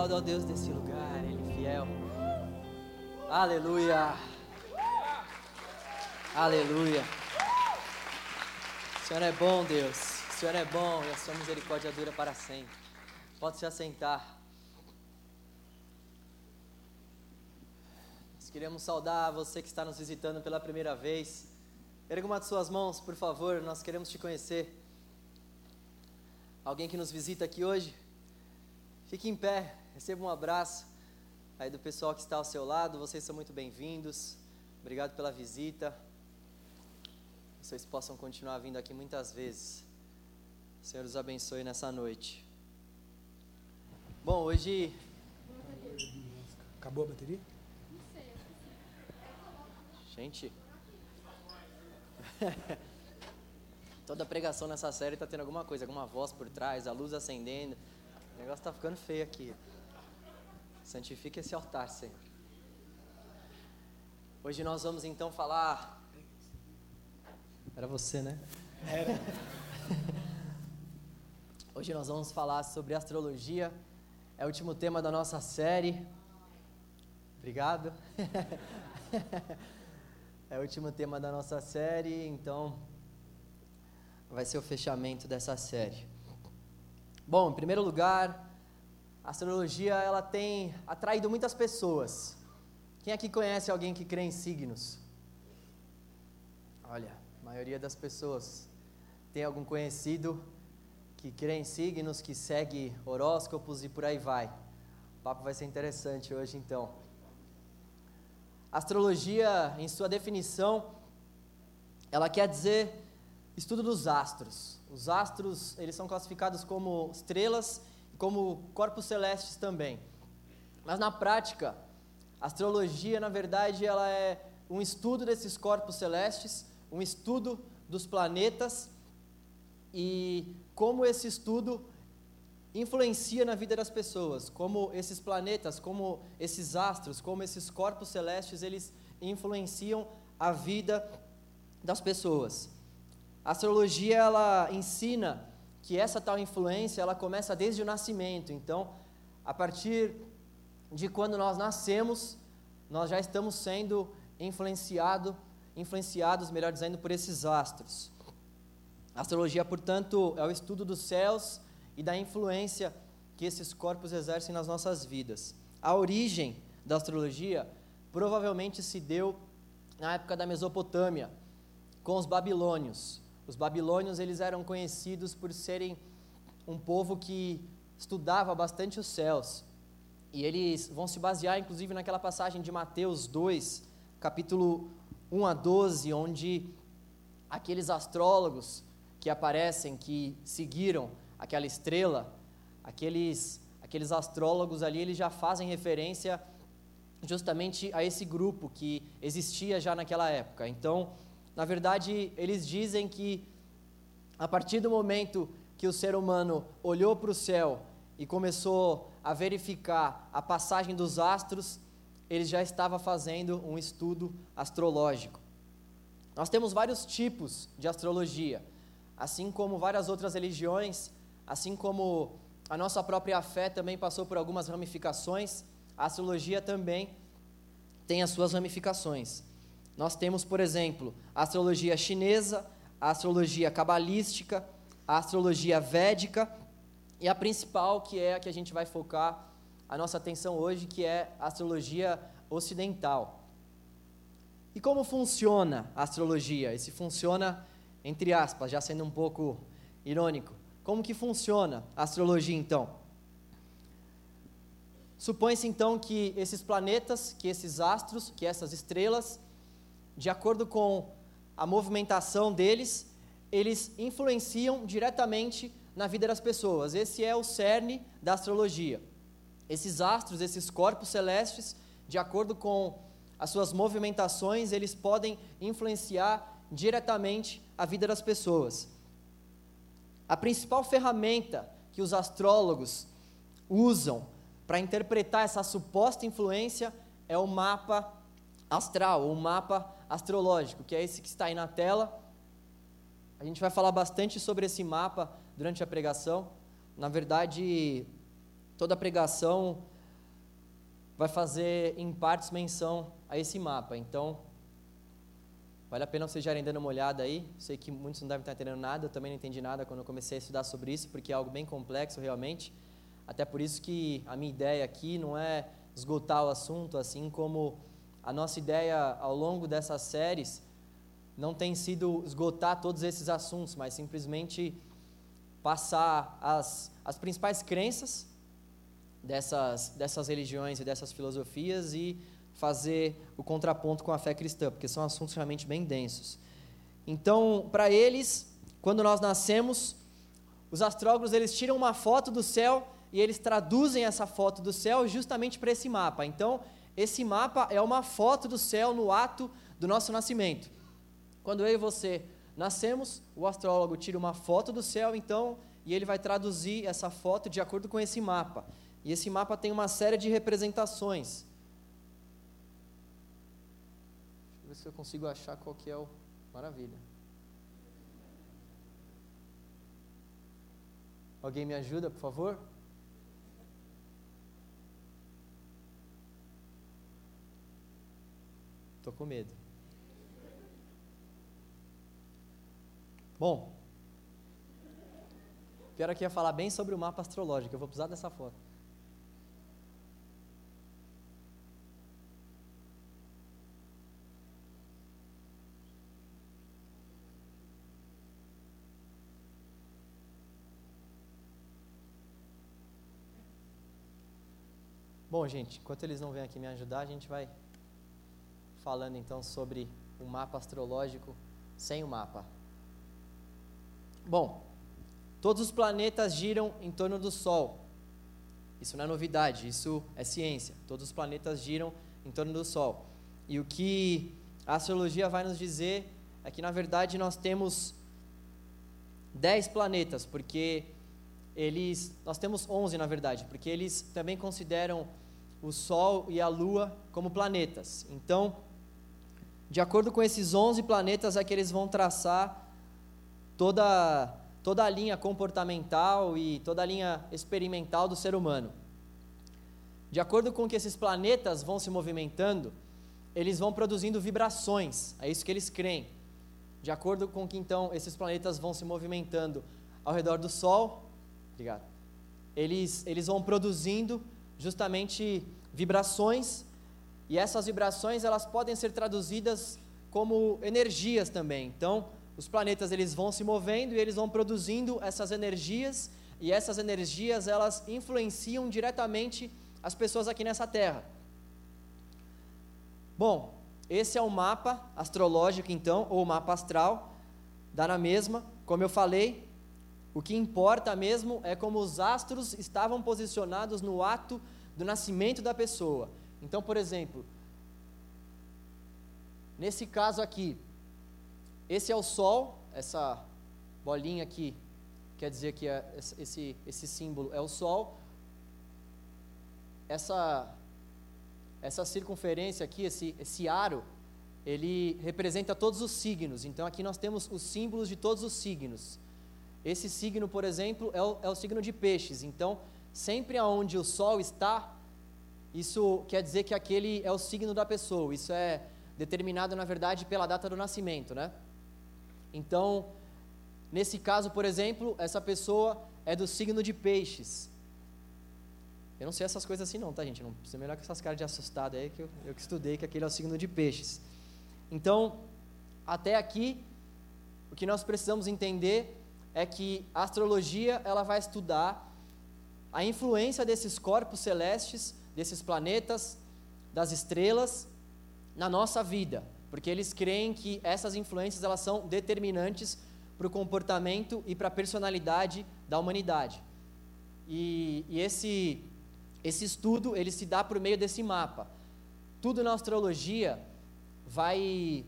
aplauda ao Deus desse lugar, Ele é fiel. Aleluia. Aleluia. O Senhor é bom, Deus. O Senhor é bom e a sua misericórdia dura para sempre. Pode se assentar. Nós queremos saudar você que está nos visitando pela primeira vez. Erga uma de suas mãos, por favor, nós queremos te conhecer. Alguém que nos visita aqui hoje? Fique em pé, receba um abraço aí do pessoal que está ao seu lado. Vocês são muito bem-vindos. Obrigado pela visita. Vocês possam continuar vindo aqui muitas vezes. O Senhor os abençoe nessa noite. Bom, hoje. Acabou a bateria? Gente. Toda pregação nessa série está tendo alguma coisa, alguma voz por trás, a luz acendendo. O negócio está ficando feio aqui. Santifique esse altar, Senhor. Hoje nós vamos então falar. Era você, né? Era. Hoje nós vamos falar sobre astrologia. É o último tema da nossa série. Obrigado. é o último tema da nossa série, então vai ser o fechamento dessa série. Bom, em primeiro lugar, a astrologia ela tem atraído muitas pessoas. Quem aqui conhece alguém que crê em signos? Olha, a maioria das pessoas tem algum conhecido que crê em signos, que segue horóscopos e por aí vai. O papo vai ser interessante hoje então. Astrologia, em sua definição, ela quer dizer estudo dos astros. Os astros, eles são classificados como estrelas como corpos celestes também. Mas na prática, a astrologia, na verdade, ela é um estudo desses corpos celestes, um estudo dos planetas e como esse estudo influencia na vida das pessoas, como esses planetas, como esses astros, como esses corpos celestes, eles influenciam a vida das pessoas. A astrologia ela ensina que essa tal influência ela começa desde o nascimento. Então, a partir de quando nós nascemos, nós já estamos sendo influenciado, influenciados, melhor dizendo, por esses astros. A astrologia, portanto, é o estudo dos céus e da influência que esses corpos exercem nas nossas vidas. A origem da astrologia provavelmente se deu na época da Mesopotâmia, com os babilônios. Os babilônios eles eram conhecidos por serem um povo que estudava bastante os céus. E eles vão se basear inclusive naquela passagem de Mateus 2, capítulo 1 a 12, onde aqueles astrólogos que aparecem, que seguiram aquela estrela, aqueles, aqueles astrólogos ali, eles já fazem referência justamente a esse grupo que existia já naquela época. Então, na verdade, eles dizem que a partir do momento que o ser humano olhou para o céu e começou a verificar a passagem dos astros, ele já estava fazendo um estudo astrológico. Nós temos vários tipos de astrologia, assim como várias outras religiões Assim como a nossa própria fé também passou por algumas ramificações, a astrologia também tem as suas ramificações. Nós temos, por exemplo, a astrologia chinesa, a astrologia cabalística, a astrologia védica e a principal, que é a que a gente vai focar a nossa atenção hoje, que é a astrologia ocidental. E como funciona a astrologia? Esse funciona entre aspas, já sendo um pouco irônico. Como que funciona a astrologia então? Supõe-se então que esses planetas, que esses astros, que essas estrelas, de acordo com a movimentação deles, eles influenciam diretamente na vida das pessoas. Esse é o cerne da astrologia. Esses astros, esses corpos celestes, de acordo com as suas movimentações, eles podem influenciar diretamente a vida das pessoas. A principal ferramenta que os astrólogos usam para interpretar essa suposta influência é o mapa astral, ou mapa astrológico, que é esse que está aí na tela. A gente vai falar bastante sobre esse mapa durante a pregação. Na verdade, toda a pregação vai fazer em partes menção a esse mapa. Então, vale a pena vocês já dando uma olhada aí. Sei que muitos não devem estar entendendo nada, eu também não entendi nada quando eu comecei a estudar sobre isso, porque é algo bem complexo realmente. Até por isso que a minha ideia aqui não é esgotar o assunto, assim como a nossa ideia ao longo dessas séries não tem sido esgotar todos esses assuntos, mas simplesmente passar as, as principais crenças dessas, dessas religiões e dessas filosofias e fazer o contraponto com a fé cristã, porque são assuntos realmente bem densos. Então, para eles, quando nós nascemos, os astrólogos eles tiram uma foto do céu e eles traduzem essa foto do céu justamente para esse mapa. Então, esse mapa é uma foto do céu no ato do nosso nascimento. Quando eu e você nascemos, o astrólogo tira uma foto do céu, então, e ele vai traduzir essa foto de acordo com esse mapa. E esse mapa tem uma série de representações. Deixa eu ver se eu consigo achar qual que é o. Maravilha. Alguém me ajuda, por favor? Estou com medo. Bom, pior é que ia falar bem sobre o mapa astrológico, eu vou precisar dessa foto. Bom, gente, enquanto eles não vêm aqui me ajudar, a gente vai falando então sobre o mapa astrológico sem o mapa. Bom, todos os planetas giram em torno do Sol. Isso não é novidade, isso é ciência. Todos os planetas giram em torno do Sol. E o que a astrologia vai nos dizer é que, na verdade, nós temos 10 planetas, porque eles. Nós temos 11, na verdade, porque eles também consideram o Sol e a Lua como planetas. Então, de acordo com esses 11 planetas, é que eles vão traçar toda, toda a linha comportamental e toda a linha experimental do ser humano. De acordo com que esses planetas vão se movimentando, eles vão produzindo vibrações, é isso que eles creem. De acordo com que então esses planetas vão se movimentando ao redor do Sol, obrigado, eles, eles vão produzindo justamente vibrações, e essas vibrações elas podem ser traduzidas como energias também. Então, os planetas eles vão se movendo e eles vão produzindo essas energias, e essas energias elas influenciam diretamente as pessoas aqui nessa Terra. Bom, esse é o mapa astrológico então, ou mapa astral, dá na mesma, como eu falei, o que importa mesmo é como os astros estavam posicionados no ato do nascimento da pessoa. Então, por exemplo, nesse caso aqui, esse é o Sol, essa bolinha aqui, quer dizer que é esse, esse símbolo é o Sol. Essa, essa circunferência aqui, esse, esse aro, ele representa todos os signos. Então aqui nós temos os símbolos de todos os signos. Esse signo, por exemplo, é o, é o signo de peixes. Então, sempre aonde o Sol está, isso quer dizer que aquele é o signo da pessoa. Isso é determinado, na verdade, pela data do nascimento, né? Então, nesse caso, por exemplo, essa pessoa é do signo de peixes. Eu não sei essas coisas assim não, tá gente? Não precisa melhor que essas caras de assustado aí, que eu, eu que estudei que aquele é o signo de peixes. Então, até aqui, o que nós precisamos entender é que a astrologia ela vai estudar a influência desses corpos celestes, desses planetas, das estrelas na nossa vida porque eles creem que essas influências elas são determinantes para o comportamento e para a personalidade da humanidade. E, e, esse, esse estudo ele se dá por meio desse mapa. Tudo na astrologia vai,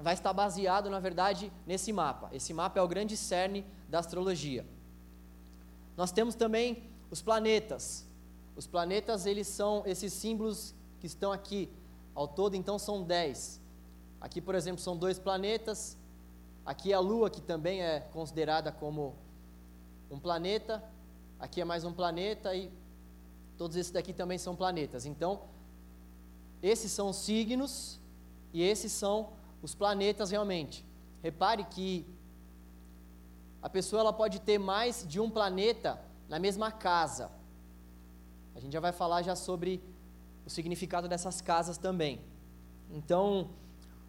vai estar baseado, na verdade, nesse mapa. Esse mapa é o grande cerne da astrologia. Nós temos também os planetas. Os planetas eles são esses símbolos que estão aqui. Ao todo, então, são dez. Aqui, por exemplo, são dois planetas. Aqui a Lua, que também é considerada como um planeta. Aqui é mais um planeta e todos esses daqui também são planetas. Então, esses são os signos e esses são os planetas realmente. Repare que a pessoa ela pode ter mais de um planeta na mesma casa. A gente já vai falar já sobre o significado dessas casas também. Então,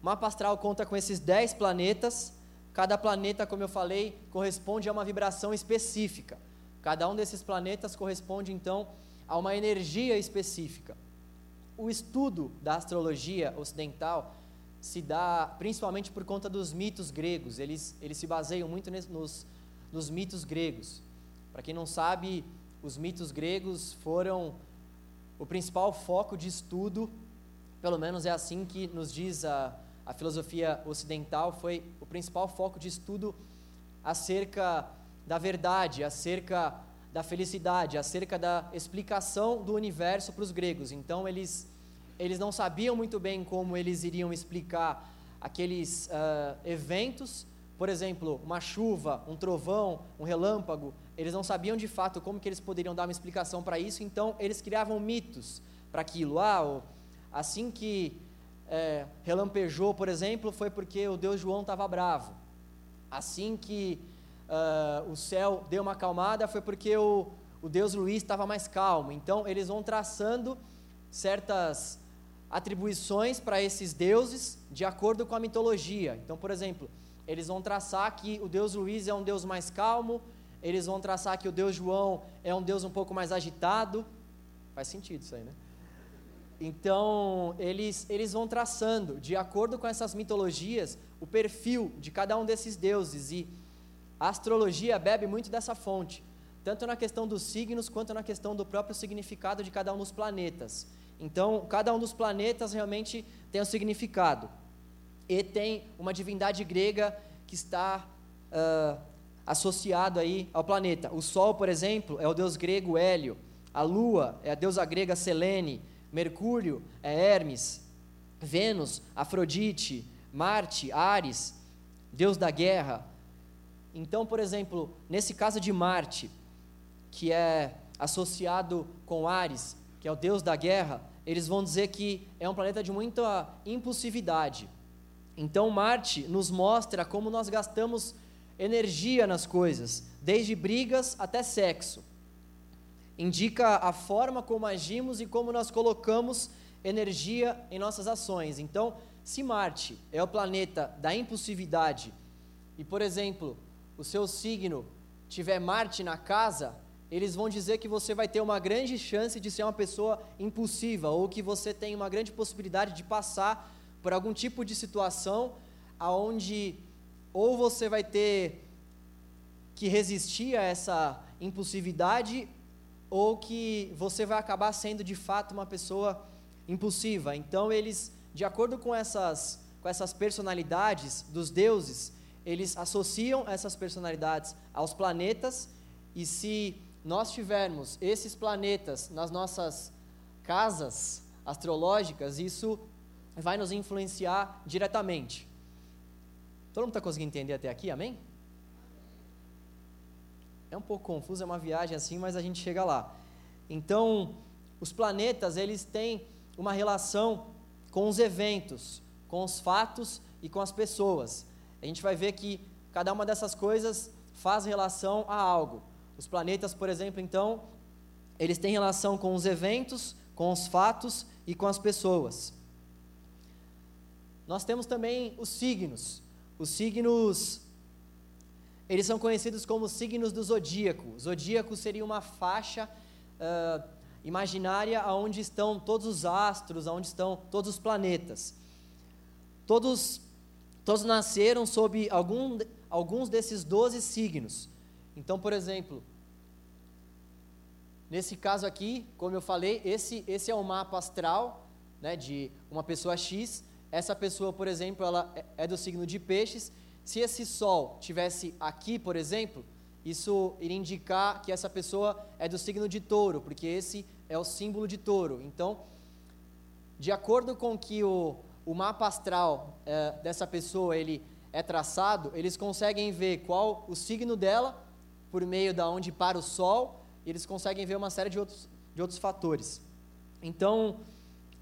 o mapa astral conta com esses 10 planetas. Cada planeta, como eu falei, corresponde a uma vibração específica. Cada um desses planetas corresponde então a uma energia específica. O estudo da astrologia ocidental se dá principalmente por conta dos mitos gregos. Eles, eles se baseiam muito nos, nos mitos gregos. Para quem não sabe, os mitos gregos foram o principal foco de estudo, pelo menos é assim que nos diz a, a filosofia ocidental, foi o principal foco de estudo acerca da verdade, acerca da felicidade, acerca da explicação do universo para os gregos. Então, eles, eles não sabiam muito bem como eles iriam explicar aqueles uh, eventos, por exemplo, uma chuva, um trovão, um relâmpago, eles não sabiam de fato como que eles poderiam dar uma explicação para isso, então eles criavam mitos para aquilo. Ah, assim que é, relampejou, por exemplo, foi porque o Deus João estava bravo. Assim que uh, o céu deu uma acalmada, foi porque o, o Deus Luiz estava mais calmo. Então, eles vão traçando certas atribuições para esses deuses de acordo com a mitologia. Então, por exemplo, eles vão traçar que o Deus Luiz é um Deus mais calmo, eles vão traçar que o Deus João é um Deus um pouco mais agitado. Faz sentido isso aí, né? Então, eles, eles vão traçando, de acordo com essas mitologias, o perfil de cada um desses deuses. E a astrologia bebe muito dessa fonte, tanto na questão dos signos, quanto na questão do próprio significado de cada um dos planetas. Então, cada um dos planetas realmente tem um significado. E tem uma divindade grega que está uh, associado aí ao planeta. O Sol, por exemplo, é o deus grego Hélio. A Lua é a deusa grega Selene. Mercúrio é Hermes. Vênus, Afrodite. Marte, Ares, deus da guerra. Então, por exemplo, nesse caso de Marte, que é associado com Ares, que é o deus da guerra, eles vão dizer que é um planeta de muita impulsividade. Então, Marte nos mostra como nós gastamos energia nas coisas, desde brigas até sexo. Indica a forma como agimos e como nós colocamos energia em nossas ações. Então, se Marte é o planeta da impulsividade e, por exemplo, o seu signo tiver Marte na casa, eles vão dizer que você vai ter uma grande chance de ser uma pessoa impulsiva ou que você tem uma grande possibilidade de passar por algum tipo de situação aonde ou você vai ter que resistir a essa impulsividade ou que você vai acabar sendo de fato uma pessoa impulsiva. Então eles, de acordo com essas com essas personalidades dos deuses, eles associam essas personalidades aos planetas, e se nós tivermos esses planetas nas nossas casas astrológicas, isso vai nos influenciar diretamente. Todo mundo está conseguindo entender até aqui, amém? É um pouco confuso, é uma viagem assim, mas a gente chega lá. Então, os planetas, eles têm uma relação com os eventos, com os fatos e com as pessoas a gente vai ver que cada uma dessas coisas faz relação a algo. Os planetas, por exemplo, então, eles têm relação com os eventos, com os fatos e com as pessoas. Nós temos também os signos. Os signos, eles são conhecidos como signos do zodíaco. O zodíaco seria uma faixa uh, imaginária onde estão todos os astros, onde estão todos os planetas. Todos Todos nasceram sob algum, alguns desses doze signos. Então, por exemplo, nesse caso aqui, como eu falei, esse, esse é o mapa astral né, de uma pessoa X. Essa pessoa, por exemplo, ela é, é do signo de peixes. Se esse Sol tivesse aqui, por exemplo, isso iria indicar que essa pessoa é do signo de touro, porque esse é o símbolo de touro. Então, de acordo com que o, o mapa astral é, dessa pessoa ele é traçado, eles conseguem ver qual o signo dela por meio da onde para o Sol, e eles conseguem ver uma série de outros, de outros fatores. Então,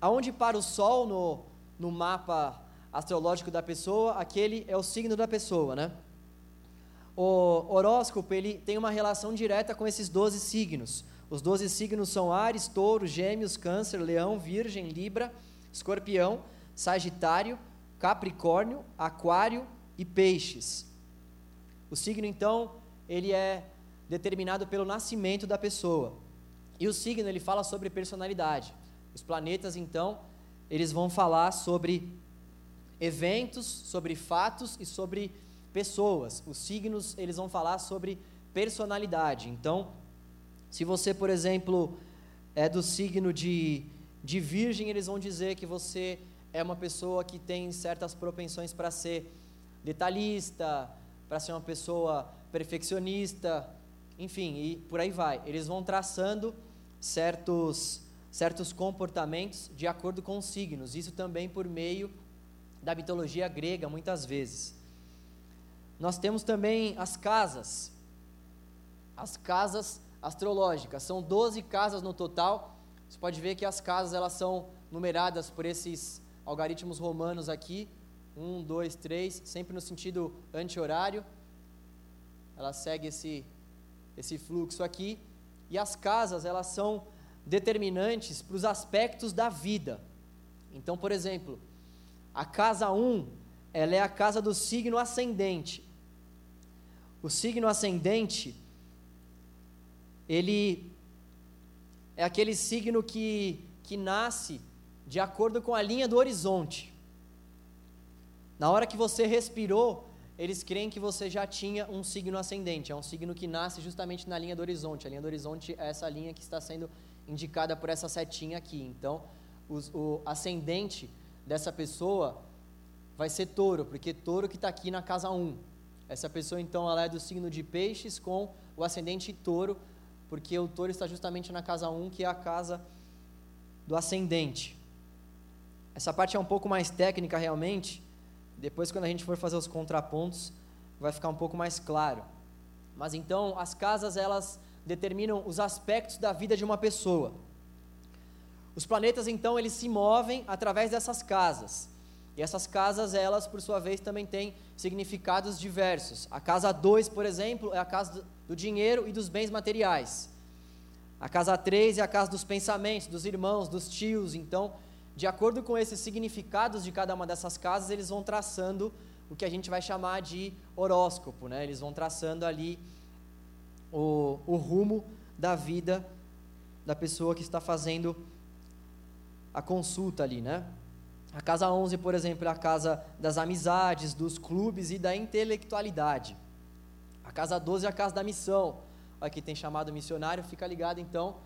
aonde para o Sol no, no mapa astrológico da pessoa, aquele é o signo da pessoa, né? O horóscopo, ele tem uma relação direta com esses 12 signos. Os 12 signos são Ares, Touro, Gêmeos, Câncer, Leão, Virgem, Libra, Escorpião, Sagitário, Capricórnio, Aquário e Peixes. O signo, então, ele é determinado pelo nascimento da pessoa. E o signo, ele fala sobre personalidade. Os planetas, então, eles vão falar sobre eventos, sobre fatos e sobre pessoas. Os signos, eles vão falar sobre personalidade. Então, se você, por exemplo, é do signo de, de Virgem, eles vão dizer que você é uma pessoa que tem certas propensões para ser detalhista, para ser uma pessoa perfeccionista, enfim, e por aí vai. Eles vão traçando certos, certos comportamentos de acordo com os signos, isso também por meio da mitologia grega, muitas vezes. Nós temos também as casas, as casas astrológicas, são 12 casas no total. Você pode ver que as casas elas são numeradas por esses algoritmos romanos aqui, um, dois, três, sempre no sentido anti-horário. Ela segue esse, esse fluxo aqui. E as casas, elas são determinantes para os aspectos da vida. Então, por exemplo, a casa 1, um, ela é a casa do signo ascendente. O signo ascendente, ele é aquele signo que, que nasce de acordo com a linha do horizonte. Na hora que você respirou, eles creem que você já tinha um signo ascendente, é um signo que nasce justamente na linha do horizonte. A linha do horizonte é essa linha que está sendo indicada por essa setinha aqui. Então, os, o ascendente dessa pessoa vai ser touro, porque touro que está aqui na casa 1. Essa pessoa, então, ela é do signo de peixes com o ascendente touro, porque o touro está justamente na casa 1, que é a casa do ascendente. Essa parte é um pouco mais técnica realmente, depois, quando a gente for fazer os contrapontos, vai ficar um pouco mais claro. Mas então, as casas, elas determinam os aspectos da vida de uma pessoa. Os planetas, então, eles se movem através dessas casas. E essas casas, elas, por sua vez, também têm significados diversos. A casa 2, por exemplo, é a casa do dinheiro e dos bens materiais. A casa 3 é a casa dos pensamentos, dos irmãos, dos tios. Então, de acordo com esses significados de cada uma dessas casas, eles vão traçando o que a gente vai chamar de horóscopo, né? Eles vão traçando ali o, o rumo da vida da pessoa que está fazendo a consulta ali, né? A casa 11, por exemplo, é a casa das amizades, dos clubes e da intelectualidade. A casa 12 é a casa da missão. Aqui tem chamado missionário, fica ligado então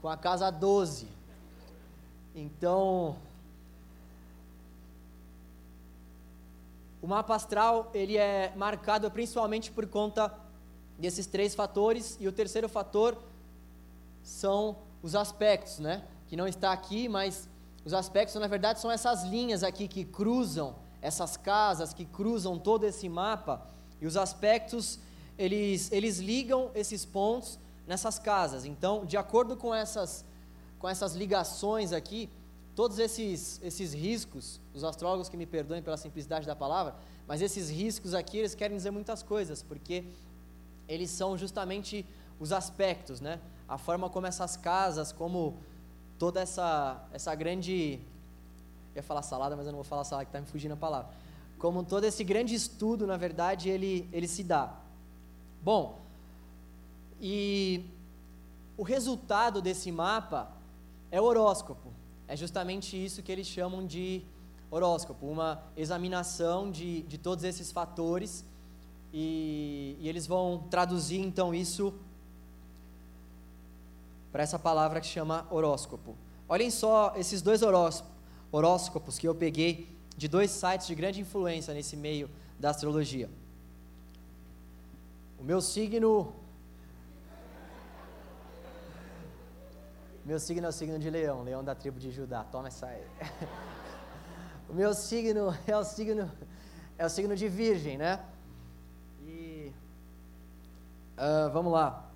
com a casa 12. Então, o mapa astral ele é marcado principalmente por conta desses três fatores e o terceiro fator são os aspectos, né? Que não está aqui, mas os aspectos na verdade são essas linhas aqui que cruzam essas casas, que cruzam todo esse mapa e os aspectos eles eles ligam esses pontos nessas casas. Então, de acordo com essas com essas ligações aqui, todos esses, esses riscos, os astrólogos que me perdoem pela simplicidade da palavra, mas esses riscos aqui, eles querem dizer muitas coisas, porque eles são justamente os aspectos, né? A forma como essas casas, como toda essa, essa grande. Eu ia falar salada, mas eu não vou falar salada, que está me fugindo a palavra. Como todo esse grande estudo, na verdade, ele, ele se dá. Bom, e o resultado desse mapa é o horóscopo. É justamente isso que eles chamam de horóscopo, uma examinação de, de todos esses fatores e, e eles vão traduzir então isso para essa palavra que chama horóscopo. Olhem só esses dois horóscopos que eu peguei de dois sites de grande influência nesse meio da astrologia. O meu signo Meu signo é o signo de leão, leão da tribo de Judá. Toma essa aí. o meu signo é o signo é o signo de virgem, né? E uh, vamos lá.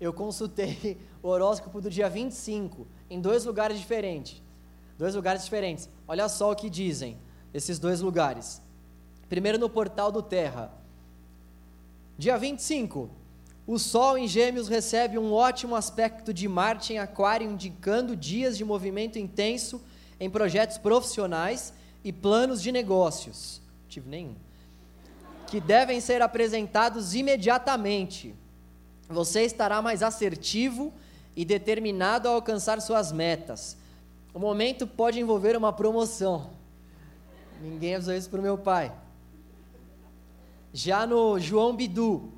eu consultei o horóscopo do dia 25 em dois lugares diferentes. Dois lugares diferentes. Olha só o que dizem esses dois lugares. Primeiro no portal do Terra. Dia 25. O Sol em Gêmeos recebe um ótimo aspecto de Marte em Aquário, indicando dias de movimento intenso em projetos profissionais e planos de negócios. Tive nenhum. Que devem ser apresentados imediatamente. Você estará mais assertivo e determinado a alcançar suas metas. O momento pode envolver uma promoção. Ninguém avisou isso para o meu pai. Já no João Bidu,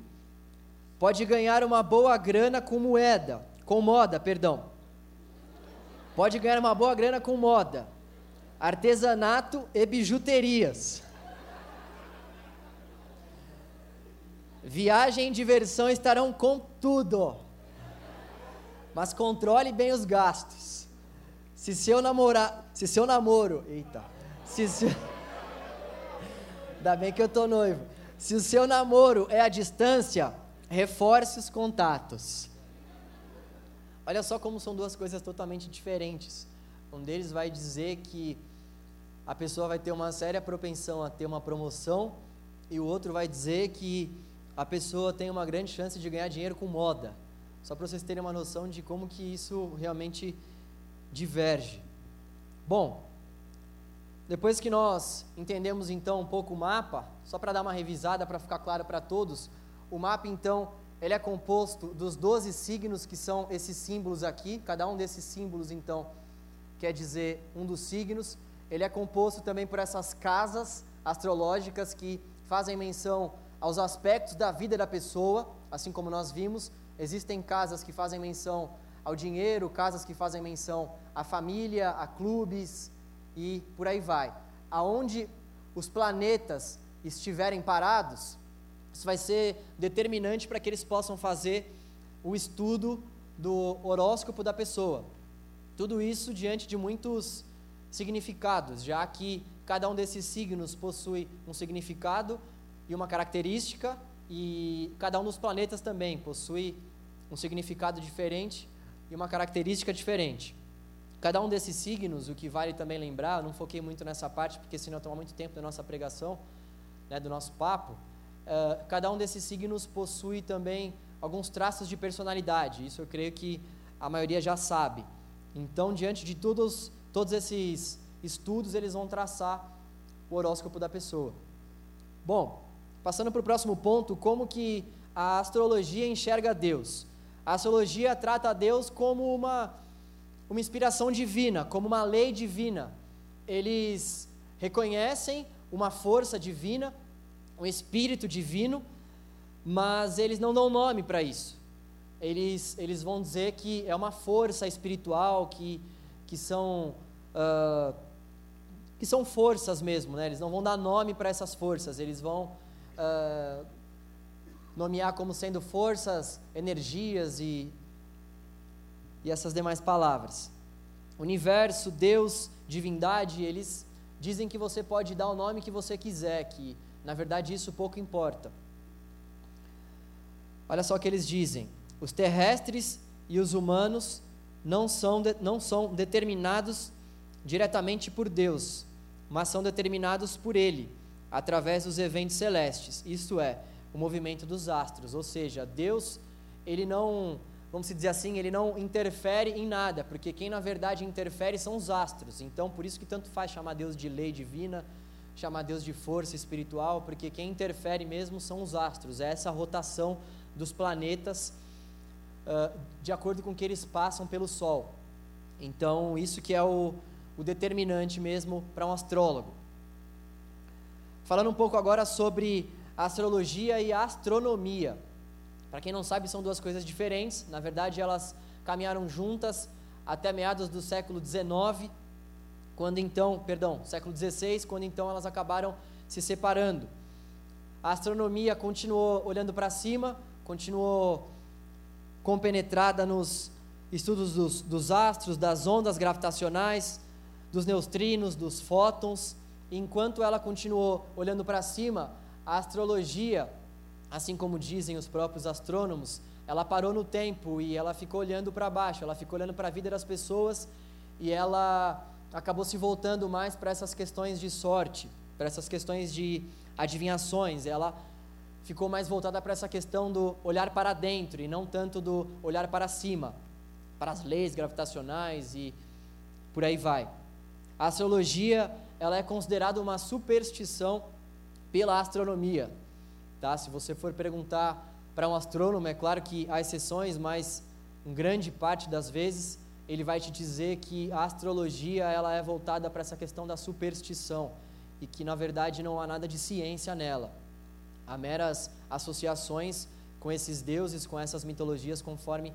pode ganhar uma boa grana com moeda, com moda, perdão. Pode ganhar uma boa grana com moda, artesanato e bijuterias. Viagem e diversão estarão com tudo. Mas controle bem os gastos. Se seu namorar, se seu namoro, eita, se seu, ainda bem que eu tô noivo. Se o seu namoro é à distância, reforce os contatos. Olha só como são duas coisas totalmente diferentes. Um deles vai dizer que a pessoa vai ter uma séria propensão a ter uma promoção, e o outro vai dizer que a pessoa tem uma grande chance de ganhar dinheiro com moda. Só para vocês terem uma noção de como que isso realmente diverge. Bom, depois que nós entendemos então um pouco o mapa, só para dar uma revisada para ficar claro para todos, o mapa então ele é composto dos 12 signos que são esses símbolos aqui, cada um desses símbolos então quer dizer um dos signos. Ele é composto também por essas casas astrológicas que fazem menção aos aspectos da vida da pessoa, assim como nós vimos, existem casas que fazem menção ao dinheiro, casas que fazem menção à família, a clubes e por aí vai. Aonde os planetas estiverem parados, isso vai ser determinante para que eles possam fazer o estudo do horóscopo da pessoa. Tudo isso diante de muitos significados, já que cada um desses signos possui um significado e uma característica, e cada um dos planetas também possui um significado diferente e uma característica diferente. Cada um desses signos, o que vale também lembrar, não foquei muito nessa parte, porque senão toma muito tempo da nossa pregação, né, do nosso papo. Uh, cada um desses signos possui também alguns traços de personalidade, isso eu creio que a maioria já sabe. Então, diante de todos, todos esses estudos, eles vão traçar o horóscopo da pessoa. Bom, Passando para o próximo ponto, como que a astrologia enxerga Deus. A astrologia trata Deus como uma, uma inspiração divina, como uma lei divina. Eles reconhecem uma força divina, um espírito divino, mas eles não dão nome para isso. Eles, eles vão dizer que é uma força espiritual, que, que são. Uh, que são forças mesmo, né? eles não vão dar nome para essas forças, eles vão uh, nomear como sendo forças, energias e, e essas demais palavras. Universo, Deus, divindade, eles dizem que você pode dar o nome que você quiser, que na verdade isso pouco importa. Olha só o que eles dizem: os terrestres e os humanos não são, de, não são determinados diretamente por Deus, mas são determinados por Ele através dos eventos celestes, isto é, o movimento dos astros, ou seja, Deus, ele não, vamos dizer assim, ele não interfere em nada, porque quem na verdade interfere são os astros. Então, por isso que tanto faz chamar Deus de lei divina, chamar Deus de força espiritual, porque quem interfere mesmo são os astros, é essa rotação dos planetas uh, de acordo com que eles passam pelo Sol. Então, isso que é o, o determinante mesmo para um astrólogo. Falando um pouco agora sobre astrologia e astronomia. Para quem não sabe, são duas coisas diferentes. Na verdade, elas caminharam juntas até meados do século XIX, quando então, perdão, século XVI, quando então elas acabaram se separando. A astronomia continuou olhando para cima, continuou compenetrada nos estudos dos, dos astros, das ondas gravitacionais, dos neutrinos, dos fótons enquanto ela continuou olhando para cima, a astrologia assim como dizem os próprios astrônomos, ela parou no tempo e ela ficou olhando para baixo, ela ficou olhando para a vida das pessoas e ela acabou se voltando mais para essas questões de sorte, para essas questões de adivinhações. Ela ficou mais voltada para essa questão do olhar para dentro e não tanto do olhar para cima, para as leis gravitacionais e por aí vai. A astrologia ela é considerada uma superstição pela astronomia. Tá? Se você for perguntar para um astrônomo, é claro que há exceções, mas em grande parte das vezes ele vai te dizer que a astrologia ela é voltada para essa questão da superstição e que na verdade não há nada de ciência nela. Há meras associações com esses deuses, com essas mitologias, conforme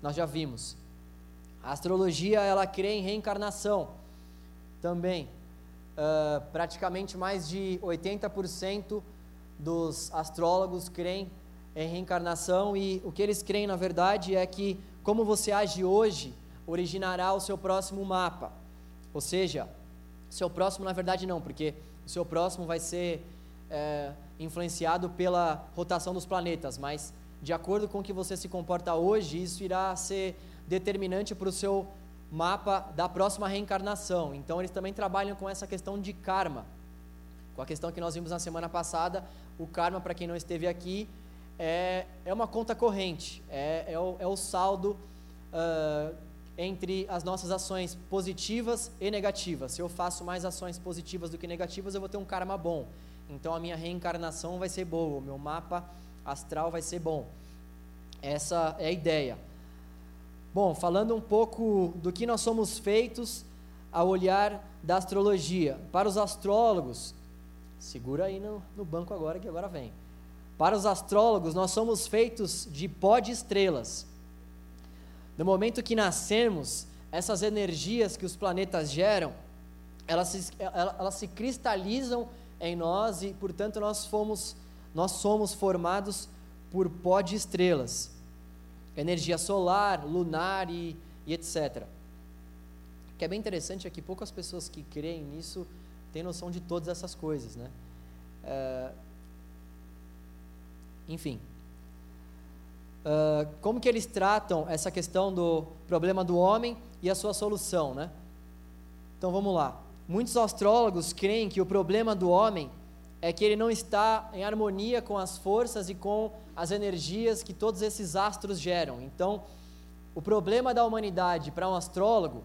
nós já vimos. A astrologia ela crê em reencarnação também. Uh, praticamente mais de 80% dos astrólogos creem em reencarnação e o que eles creem na verdade é que como você age hoje originará o seu próximo mapa. Ou seja, seu próximo, na verdade, não, porque o seu próximo vai ser é, influenciado pela rotação dos planetas, mas de acordo com o que você se comporta hoje, isso irá ser determinante para o seu mapa da próxima reencarnação. Então, eles também trabalham com essa questão de karma. Com a questão que nós vimos na semana passada, o karma, para quem não esteve aqui, é, é uma conta corrente, é, é, o, é o saldo uh, entre as nossas ações positivas e negativas. Se eu faço mais ações positivas do que negativas, eu vou ter um karma bom. Então a minha reencarnação vai ser boa, o meu mapa astral vai ser bom. Essa é a ideia. Bom, falando um pouco do que nós somos feitos ao olhar da astrologia. Para os astrólogos, segura aí no, no banco agora que agora vem. Para os astrólogos, nós somos feitos de pó de estrelas. No momento que nascemos, essas energias que os planetas geram, elas se, elas se cristalizam em nós e, portanto, nós, fomos, nós somos formados por pó de estrelas. Energia solar, lunar e, e etc. O que é bem interessante é que poucas pessoas que creem nisso têm noção de todas essas coisas, né? É, enfim, uh, como que eles tratam essa questão do problema do homem e a sua solução, né? Então vamos lá. Muitos astrólogos creem que o problema do homem é que ele não está em harmonia com as forças e com as energias que todos esses astros geram. Então, o problema da humanidade para um astrólogo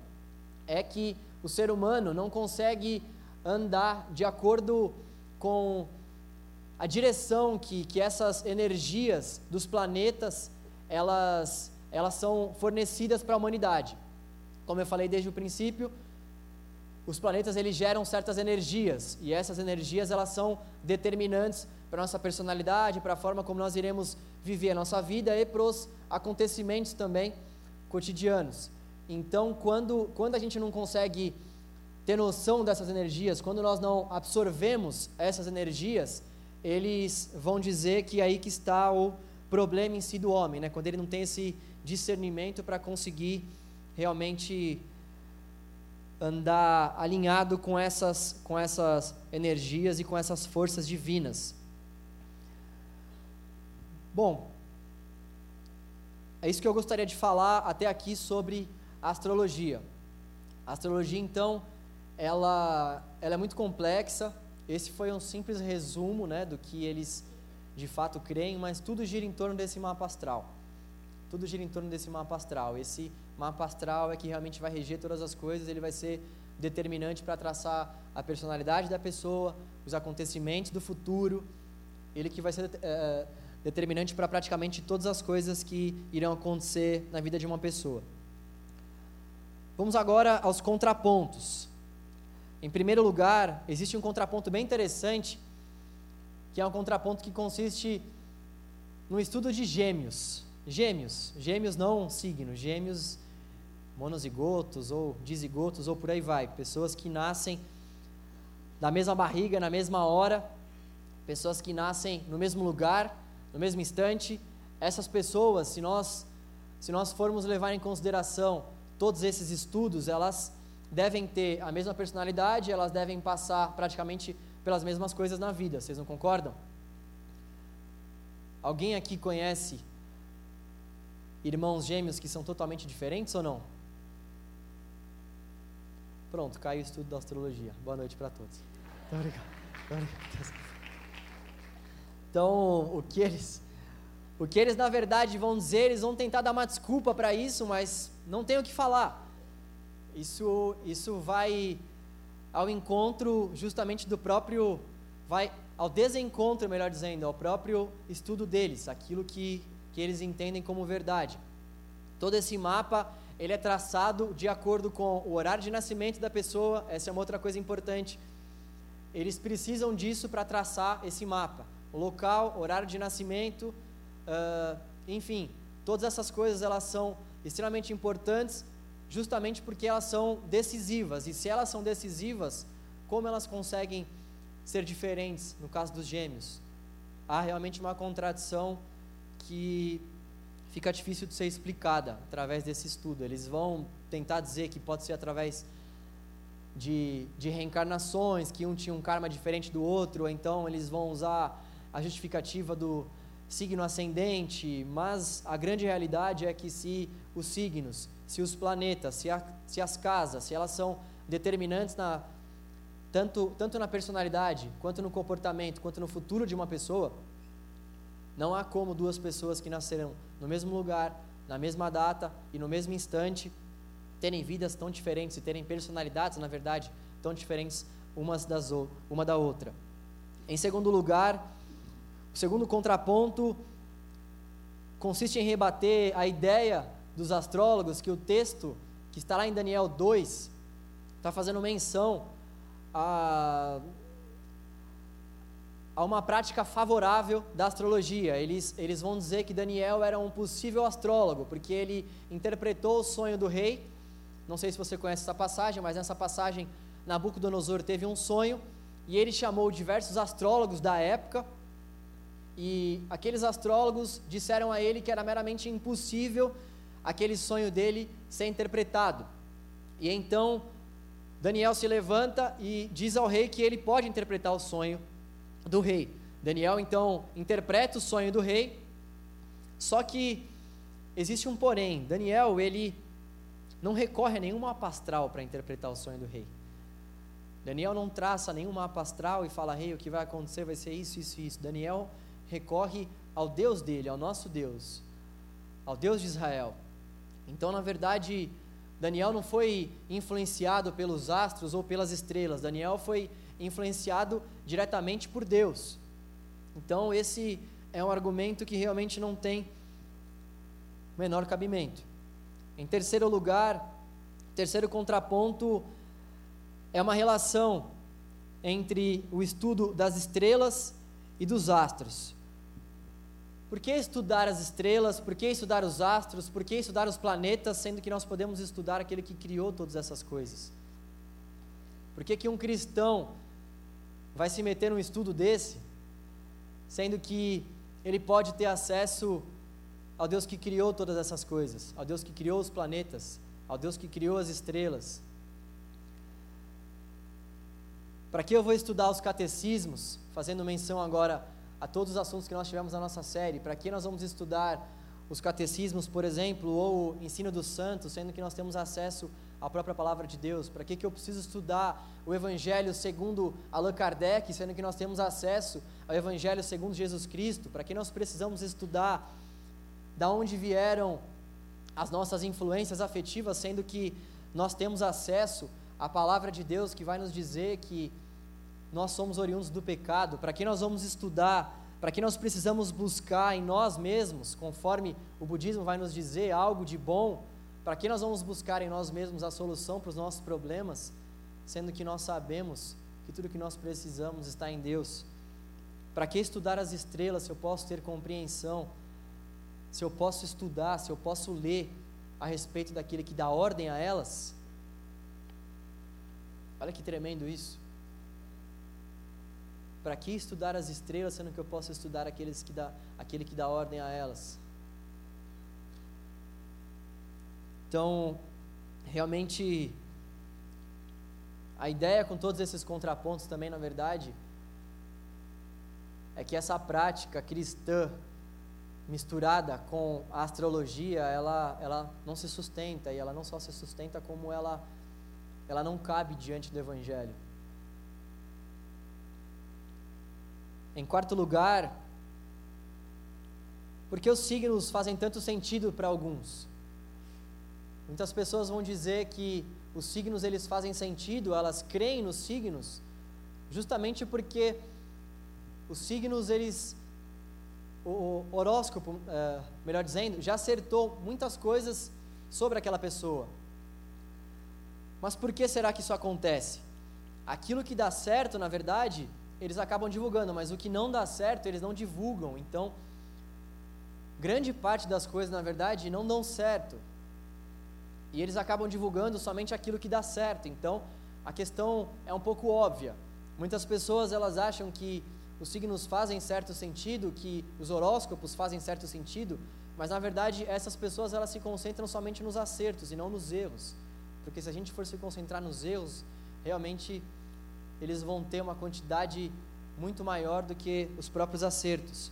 é que o ser humano não consegue andar de acordo com a direção que, que essas energias dos planetas elas, elas são fornecidas para a humanidade. Como eu falei desde o princípio, os planetas eles geram certas energias e essas energias elas são determinantes para nossa personalidade, para a forma como nós iremos viver a nossa vida e para os acontecimentos também cotidianos. Então, quando, quando a gente não consegue ter noção dessas energias, quando nós não absorvemos essas energias, eles vão dizer que é aí que está o problema em si do homem, né? quando ele não tem esse discernimento para conseguir realmente andar alinhado com essas, com essas energias e com essas forças divinas. Bom, é isso que eu gostaria de falar até aqui sobre astrologia. A astrologia, então, ela, ela é muito complexa. Esse foi um simples resumo né, do que eles de fato creem, mas tudo gira em torno desse mapa astral. Tudo gira em torno desse mapa astral. Esse mapa astral é que realmente vai reger todas as coisas, ele vai ser determinante para traçar a personalidade da pessoa, os acontecimentos do futuro, ele que vai ser é, determinante para praticamente todas as coisas que irão acontecer na vida de uma pessoa. Vamos agora aos contrapontos. Em primeiro lugar, existe um contraponto bem interessante que é um contraponto que consiste no estudo de gêmeos. Gêmeos, gêmeos não signo, gêmeos monozigotos ou dizigotos ou por aí vai, pessoas que nascem da mesma barriga, na mesma hora, pessoas que nascem no mesmo lugar, no mesmo instante. Essas pessoas, se nós se nós formos levar em consideração todos esses estudos, elas devem ter a mesma personalidade, elas devem passar praticamente pelas mesmas coisas na vida, vocês não concordam? Alguém aqui conhece irmãos gêmeos que são totalmente diferentes ou não? Pronto, caiu o estudo da astrologia. Boa noite para todos. Muito obrigado. Então, o que eles o que eles na verdade vão dizer, eles vão tentar dar uma desculpa para isso, mas não tem o que falar. Isso isso vai ao encontro justamente do próprio vai ao desencontro, melhor dizendo, ao próprio estudo deles, aquilo que que eles entendem como verdade. Todo esse mapa, ele é traçado de acordo com o horário de nascimento da pessoa, essa é uma outra coisa importante. Eles precisam disso para traçar esse mapa. Local, horário de nascimento, uh, enfim, todas essas coisas elas são extremamente importantes, justamente porque elas são decisivas. E se elas são decisivas, como elas conseguem ser diferentes no caso dos gêmeos? Há realmente uma contradição que fica difícil de ser explicada através desse estudo. Eles vão tentar dizer que pode ser através de, de reencarnações, que um tinha um karma diferente do outro, ou então eles vão usar a justificativa do signo ascendente, mas a grande realidade é que se os signos, se os planetas, se, a, se as casas, se elas são determinantes na, tanto, tanto na personalidade, quanto no comportamento, quanto no futuro de uma pessoa, não há como duas pessoas que nasceram no mesmo lugar, na mesma data e no mesmo instante terem vidas tão diferentes e terem personalidades, na verdade, tão diferentes umas das, uma da outra. Em segundo lugar, o segundo contraponto consiste em rebater a ideia dos astrólogos que o texto que está lá em Daniel 2 está fazendo menção a a uma prática favorável da astrologia. Eles, eles vão dizer que Daniel era um possível astrólogo, porque ele interpretou o sonho do rei. Não sei se você conhece essa passagem, mas nessa passagem Nabucodonosor teve um sonho e ele chamou diversos astrólogos da época. E aqueles astrólogos disseram a ele que era meramente impossível aquele sonho dele ser interpretado. E então Daniel se levanta e diz ao rei que ele pode interpretar o sonho do rei. Daniel então interpreta o sonho do rei, só que existe um porém. Daniel, ele não recorre a nenhum mapa astral para interpretar o sonho do rei. Daniel não traça nenhum mapa astral e fala, rei, o que vai acontecer vai ser isso, isso isso. Daniel recorre ao Deus dele, ao nosso Deus, ao Deus de Israel. Então, na verdade, Daniel não foi influenciado pelos astros ou pelas estrelas. Daniel foi influenciado diretamente por Deus. Então, esse é um argumento que realmente não tem menor cabimento. Em terceiro lugar, terceiro contraponto é uma relação entre o estudo das estrelas e dos astros. Por que estudar as estrelas? Por que estudar os astros? Por que estudar os planetas, sendo que nós podemos estudar aquele que criou todas essas coisas? Por que, que um cristão vai se meter num estudo desse, sendo que ele pode ter acesso ao Deus que criou todas essas coisas, ao Deus que criou os planetas, ao Deus que criou as estrelas. Para que eu vou estudar os catecismos, fazendo menção agora a todos os assuntos que nós tivemos na nossa série? Para que nós vamos estudar os catecismos, por exemplo, ou o ensino dos santos, sendo que nós temos acesso a própria palavra de Deus? Para que, que eu preciso estudar o Evangelho segundo Allan Kardec, sendo que nós temos acesso ao Evangelho segundo Jesus Cristo? Para que nós precisamos estudar da onde vieram as nossas influências afetivas, sendo que nós temos acesso à palavra de Deus que vai nos dizer que nós somos oriundos do pecado? Para que nós vamos estudar? Para que nós precisamos buscar em nós mesmos, conforme o budismo vai nos dizer, algo de bom? Para que nós vamos buscar em nós mesmos a solução para os nossos problemas, sendo que nós sabemos que tudo que nós precisamos está em Deus? Para que estudar as estrelas se eu posso ter compreensão? Se eu posso estudar, se eu posso ler a respeito daquele que dá ordem a elas? Olha que tremendo isso. Para que estudar as estrelas, sendo que eu posso estudar aqueles que dá, aquele que dá ordem a elas? Então, realmente, a ideia com todos esses contrapontos também, na verdade, é que essa prática cristã misturada com a astrologia, ela, ela não se sustenta, e ela não só se sustenta, como ela, ela não cabe diante do Evangelho. Em quarto lugar, porque os signos fazem tanto sentido para alguns? Muitas pessoas vão dizer que os signos eles fazem sentido, elas creem nos signos, justamente porque os signos eles o horóscopo, é, melhor dizendo, já acertou muitas coisas sobre aquela pessoa. Mas por que será que isso acontece? Aquilo que dá certo, na verdade, eles acabam divulgando, mas o que não dá certo, eles não divulgam. Então, grande parte das coisas, na verdade, não dão certo. E eles acabam divulgando somente aquilo que dá certo. Então, a questão é um pouco óbvia. Muitas pessoas elas acham que os signos fazem certo sentido, que os horóscopos fazem certo sentido, mas na verdade essas pessoas elas se concentram somente nos acertos e não nos erros. Porque se a gente for se concentrar nos erros, realmente eles vão ter uma quantidade muito maior do que os próprios acertos.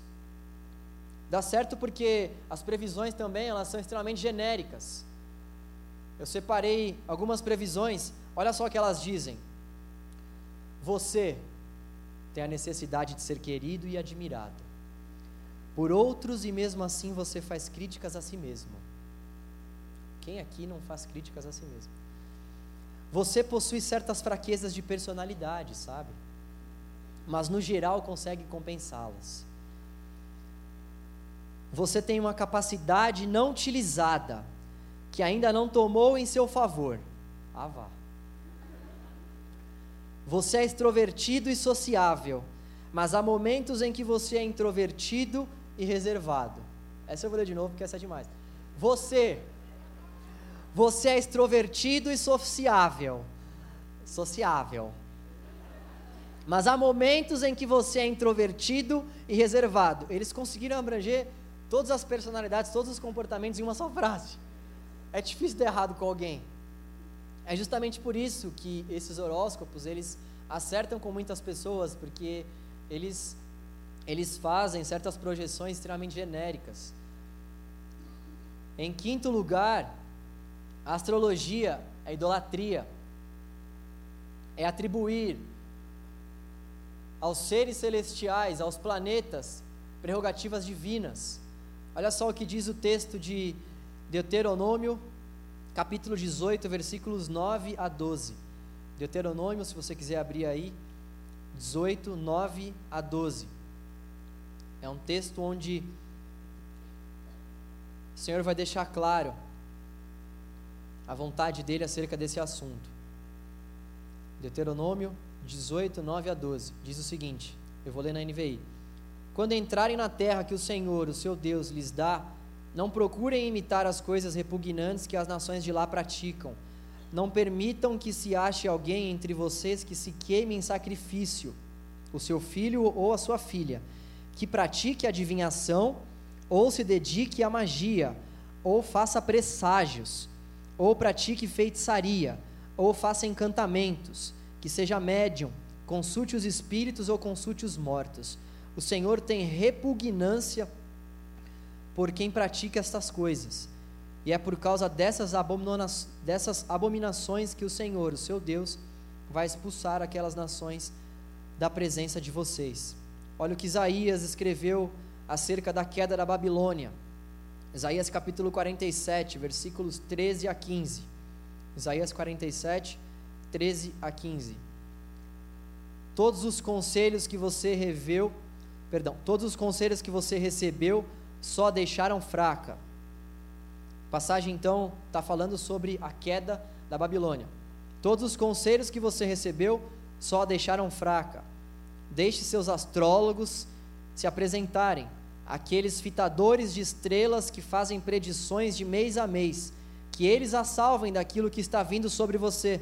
Dá certo porque as previsões também elas são extremamente genéricas. Eu separei algumas previsões, olha só o que elas dizem. Você tem a necessidade de ser querido e admirado por outros e mesmo assim você faz críticas a si mesmo. Quem aqui não faz críticas a si mesmo? Você possui certas fraquezas de personalidade, sabe? Mas no geral consegue compensá-las. Você tem uma capacidade não utilizada, que ainda não tomou em seu favor. Ah, vá. Você é extrovertido e sociável, mas há momentos em que você é introvertido e reservado. Essa eu vou ler de novo porque essa é demais. Você, você é extrovertido e sociável, sociável. Mas há momentos em que você é introvertido e reservado. Eles conseguiram abranger todas as personalidades, todos os comportamentos em uma só frase. É difícil dar errado com alguém. É justamente por isso que esses horóscopos, eles acertam com muitas pessoas, porque eles, eles fazem certas projeções extremamente genéricas. Em quinto lugar, a astrologia é idolatria. É atribuir aos seres celestiais, aos planetas, prerrogativas divinas. Olha só o que diz o texto de Deuteronômio capítulo 18, versículos 9 a 12. Deuteronômio, se você quiser abrir aí, 18, 9 a 12. É um texto onde o Senhor vai deixar claro a vontade dele acerca desse assunto. Deuteronômio 18, 9 a 12. Diz o seguinte: eu vou ler na NVI. Quando entrarem na terra que o Senhor, o seu Deus, lhes dá, não procurem imitar as coisas repugnantes que as nações de lá praticam. Não permitam que se ache alguém entre vocês que se queime em sacrifício, o seu filho ou a sua filha, que pratique adivinhação, ou se dedique à magia, ou faça presságios, ou pratique feitiçaria, ou faça encantamentos, que seja médium, consulte os espíritos ou consulte os mortos. O Senhor tem repugnância por quem pratica estas coisas. E é por causa dessas, abomina dessas abominações que o Senhor, o seu Deus, vai expulsar aquelas nações da presença de vocês. Olha o que Isaías escreveu acerca da queda da Babilônia. Isaías capítulo 47, versículos 13 a 15. Isaías 47, 13 a 15. Todos os conselhos que você reveu, perdão, todos os conselhos que você recebeu só deixaram fraca. A passagem então está falando sobre a queda da Babilônia. Todos os conselhos que você recebeu só deixaram fraca. Deixe seus astrólogos se apresentarem, aqueles fitadores de estrelas que fazem predições de mês a mês, que eles a salvem daquilo que está vindo sobre você.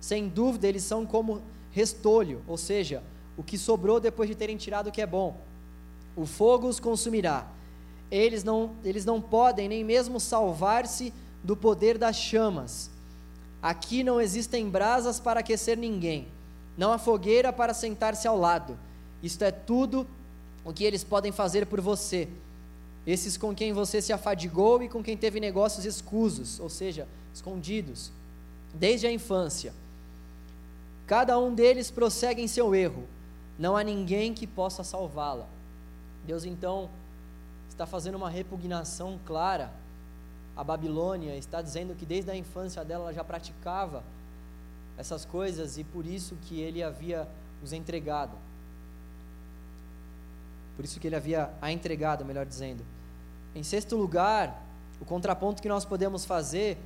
Sem dúvida, eles são como restolho, ou seja, o que sobrou depois de terem tirado o que é bom. O fogo os consumirá eles não, eles não podem nem mesmo salvar-se do poder das chamas. Aqui não existem brasas para aquecer ninguém, não há fogueira para sentar-se ao lado. Isto é tudo o que eles podem fazer por você. esses com quem você se afadigou e com quem teve negócios escusos, ou seja, escondidos, desde a infância. Cada um deles prossegue em seu erro, não há ninguém que possa salvá-la. Deus então está fazendo uma repugnação clara à Babilônia, está dizendo que desde a infância dela ela já praticava essas coisas e por isso que ele havia os entregado. Por isso que ele havia a entregado, melhor dizendo. Em sexto lugar, o contraponto que nós podemos fazer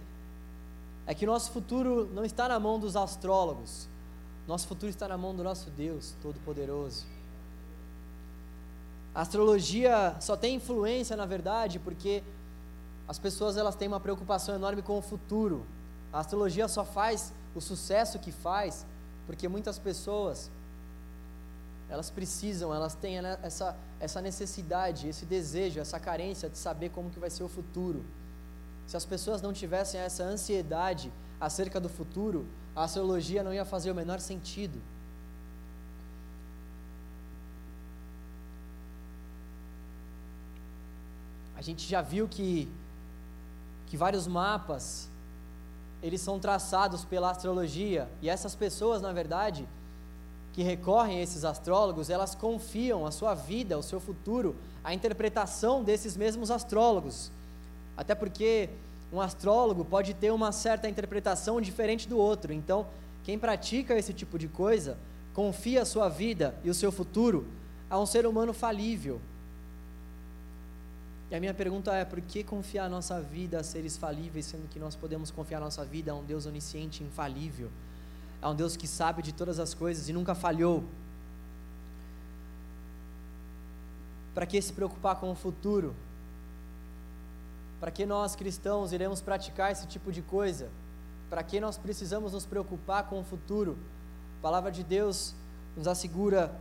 é que o nosso futuro não está na mão dos astrólogos. Nosso futuro está na mão do nosso Deus Todo-Poderoso. A astrologia só tem influência, na verdade, porque as pessoas elas têm uma preocupação enorme com o futuro. A astrologia só faz o sucesso que faz porque muitas pessoas elas precisam, elas têm essa, essa necessidade, esse desejo, essa carência de saber como que vai ser o futuro. Se as pessoas não tivessem essa ansiedade acerca do futuro, a astrologia não ia fazer o menor sentido. A gente já viu que, que vários mapas eles são traçados pela astrologia e essas pessoas, na verdade, que recorrem a esses astrólogos, elas confiam a sua vida, o seu futuro, à interpretação desses mesmos astrólogos. Até porque um astrólogo pode ter uma certa interpretação diferente do outro. Então, quem pratica esse tipo de coisa, confia a sua vida e o seu futuro a um ser humano falível. E a minha pergunta é: por que confiar a nossa vida a seres falíveis, sendo que nós podemos confiar a nossa vida a um Deus onisciente infalível? A um Deus que sabe de todas as coisas e nunca falhou. Para que se preocupar com o futuro? Para que nós cristãos iremos praticar esse tipo de coisa? Para que nós precisamos nos preocupar com o futuro? A palavra de Deus nos assegura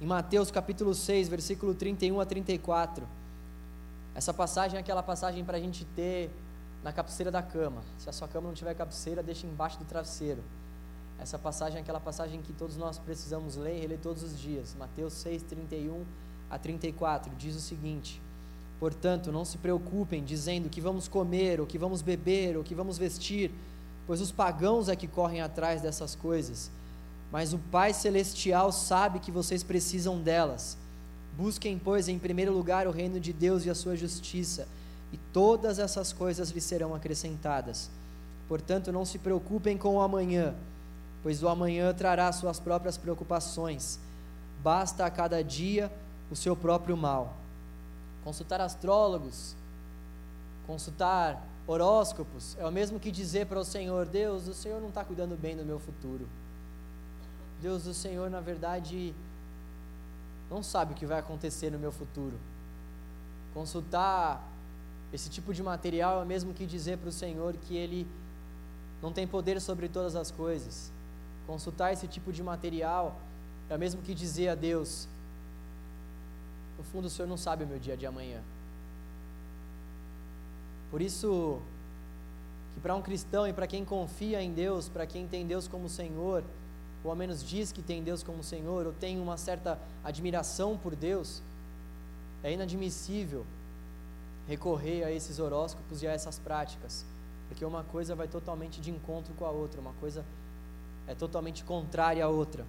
em Mateus capítulo 6, versículo 31 a 34. Essa passagem é aquela passagem para a gente ter na cabeceira da cama. Se a sua cama não tiver cabeceira, deixe embaixo do travesseiro. Essa passagem é aquela passagem que todos nós precisamos ler e reler todos os dias. Mateus 6, 31 a 34 diz o seguinte: Portanto, não se preocupem dizendo que vamos comer, ou que vamos beber, ou que vamos vestir, pois os pagãos é que correm atrás dessas coisas. Mas o Pai Celestial sabe que vocês precisam delas. Busquem, pois, em primeiro lugar o reino de Deus e a sua justiça e todas essas coisas lhe serão acrescentadas. Portanto, não se preocupem com o amanhã, pois o amanhã trará suas próprias preocupações. Basta a cada dia o seu próprio mal. Consultar astrólogos, consultar horóscopos, é o mesmo que dizer para o Senhor: Deus, o Senhor não está cuidando bem do meu futuro. Deus, o Senhor, na verdade, não sabe o que vai acontecer no meu futuro. Consultar esse tipo de material é mesmo que dizer para o Senhor que Ele não tem poder sobre todas as coisas. Consultar esse tipo de material é mesmo que dizer a Deus: no fundo, o Senhor não sabe o meu dia de amanhã. Por isso, que para um cristão e para quem confia em Deus, para quem tem Deus como Senhor, ou ao menos diz que tem Deus como Senhor, ou tem uma certa admiração por Deus, é inadmissível recorrer a esses horóscopos e a essas práticas, porque uma coisa vai totalmente de encontro com a outra, uma coisa é totalmente contrária à outra.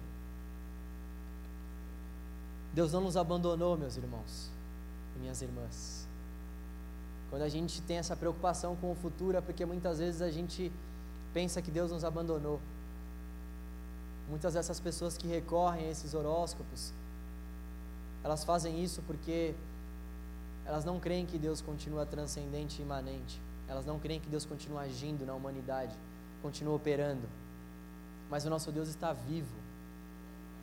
Deus não nos abandonou, meus irmãos e minhas irmãs. Quando a gente tem essa preocupação com o futuro, é porque muitas vezes a gente pensa que Deus nos abandonou. Muitas dessas pessoas que recorrem a esses horóscopos, elas fazem isso porque elas não creem que Deus continua transcendente e imanente. Elas não creem que Deus continua agindo na humanidade, continua operando. Mas o nosso Deus está vivo.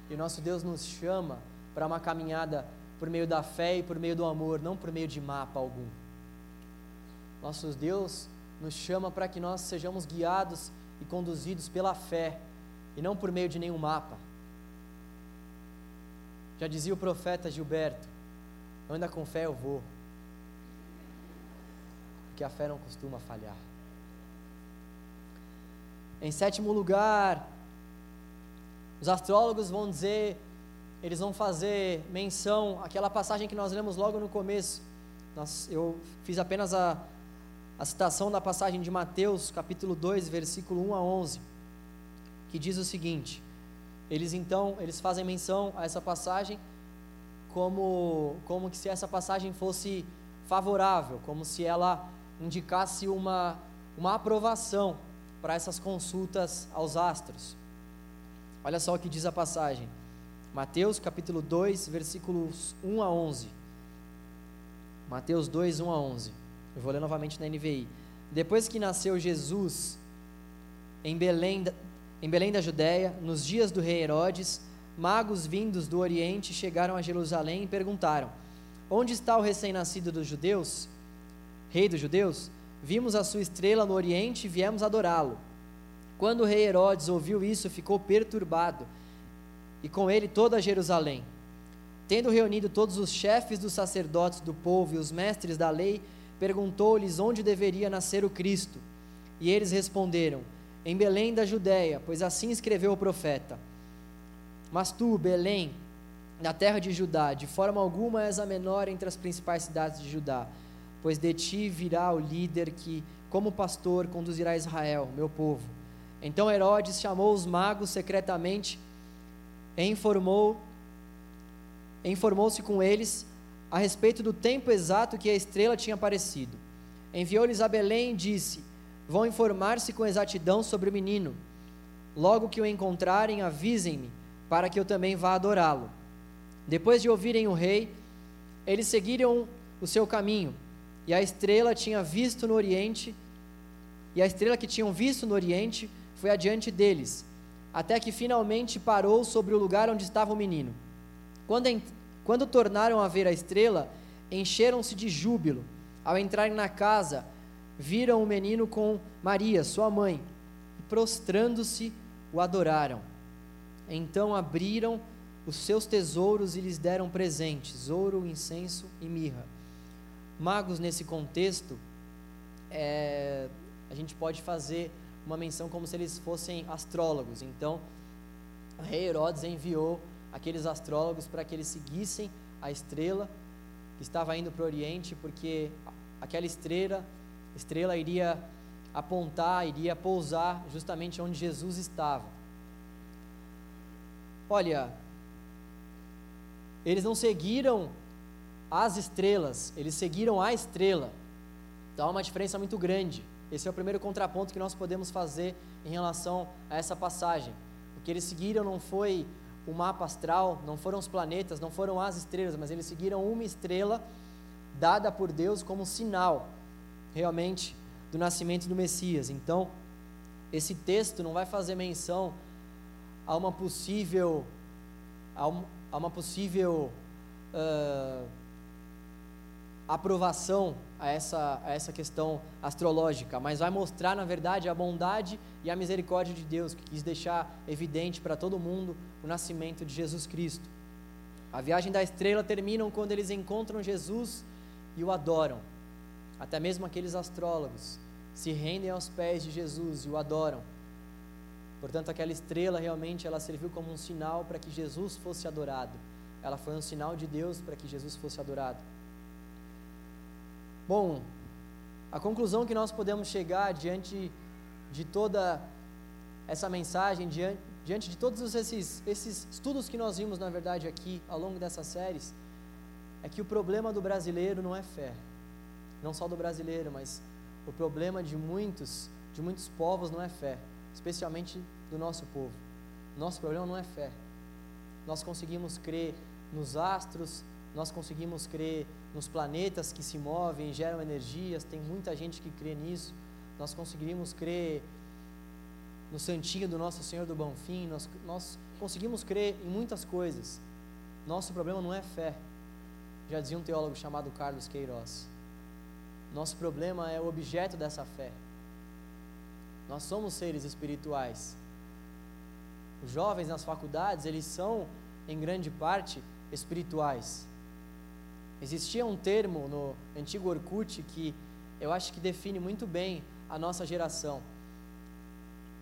E o nosso Deus nos chama para uma caminhada por meio da fé e por meio do amor, não por meio de mapa algum. Nosso Deus nos chama para que nós sejamos guiados e conduzidos pela fé e não por meio de nenhum mapa. Já dizia o profeta Gilberto: anda com fé, eu vou porque a fé não costuma falhar. Em sétimo lugar, os astrólogos vão dizer eles vão fazer menção àquela passagem que nós lemos logo no começo. Nós, eu fiz apenas a, a citação da passagem de Mateus, capítulo 2, versículo 1 a 11, que diz o seguinte: Eles então, eles fazem menção a essa passagem como como que se essa passagem fosse favorável, como se ela indicasse uma uma aprovação para essas consultas aos astros. Olha só o que diz a passagem. Mateus capítulo 2, versículos 1 a 11. Mateus 2, 1 a 11. Eu vou ler novamente na NVI. Depois que nasceu Jesus em Belém, em Belém da Judéia, nos dias do rei Herodes, magos vindos do Oriente chegaram a Jerusalém e perguntaram: Onde está o recém-nascido dos judeus? Rei dos judeus? Vimos a sua estrela no Oriente e viemos adorá-lo. Quando o rei Herodes ouviu isso, ficou perturbado, e com ele toda Jerusalém. Tendo reunido todos os chefes dos sacerdotes do povo e os mestres da lei, perguntou-lhes onde deveria nascer o Cristo. E eles responderam: Em Belém da Judéia, pois assim escreveu o profeta. Mas tu, Belém, na terra de Judá, de forma alguma és a menor entre as principais cidades de Judá, pois de ti virá o líder que, como pastor, conduzirá Israel, meu povo. Então Herodes chamou os magos secretamente e informou informou-se com eles a respeito do tempo exato que a estrela tinha aparecido. Enviou-lhes a Belém e disse: Vão informar-se com exatidão sobre o menino. Logo que o encontrarem, avisem-me, para que eu também vá adorá-lo. Depois de ouvirem o rei, eles seguiram o seu caminho, e a estrela tinha visto no oriente, e a estrela que tinham visto no oriente foi adiante deles, até que finalmente parou sobre o lugar onde estava o menino. Quando, quando tornaram a ver a estrela, encheram-se de júbilo. Ao entrarem na casa, viram o menino com Maria, sua mãe, e prostrando-se, o adoraram. Então abriram os seus tesouros e lhes deram presentes: ouro, incenso e mirra. Magos, nesse contexto, é, a gente pode fazer uma menção como se eles fossem astrólogos. Então, o rei Herodes enviou aqueles astrólogos para que eles seguissem a estrela que estava indo para o Oriente, porque aquela estrela, estrela iria apontar, iria pousar justamente onde Jesus estava. Olha, eles não seguiram as estrelas, eles seguiram a estrela. Então há uma diferença muito grande. Esse é o primeiro contraponto que nós podemos fazer em relação a essa passagem. O que eles seguiram não foi o mapa astral, não foram os planetas, não foram as estrelas, mas eles seguiram uma estrela dada por Deus como sinal, realmente, do nascimento do Messias. Então, esse texto não vai fazer menção a uma possível, a, um, a uma possível uh, aprovação a essa, a essa questão astrológica, mas vai mostrar, na verdade, a bondade e a misericórdia de Deus, que quis deixar evidente para todo mundo o nascimento de Jesus Cristo. A viagem da estrela termina quando eles encontram Jesus e o adoram. Até mesmo aqueles astrólogos se rendem aos pés de Jesus e o adoram. Portanto, aquela estrela realmente ela serviu como um sinal para que Jesus fosse adorado. Ela foi um sinal de Deus para que Jesus fosse adorado. Bom, a conclusão que nós podemos chegar diante de toda essa mensagem, diante, diante de todos esses, esses estudos que nós vimos, na verdade, aqui ao longo dessas séries, é que o problema do brasileiro não é fé. Não só do brasileiro, mas o problema de muitos, de muitos povos não é fé, especialmente do nosso povo. Nosso problema não é fé. Nós conseguimos crer nos astros, nós conseguimos crer nos planetas que se movem, geram energias, tem muita gente que crê nisso. Nós conseguimos crer no santinho do nosso Senhor do Bonfim, nós, nós conseguimos crer em muitas coisas. Nosso problema não é fé, já dizia um teólogo chamado Carlos Queiroz. Nosso problema é o objeto dessa fé. Nós somos seres espirituais. Os jovens nas faculdades, eles são, em grande parte, espirituais. Existia um termo no antigo Orkut que eu acho que define muito bem a nossa geração.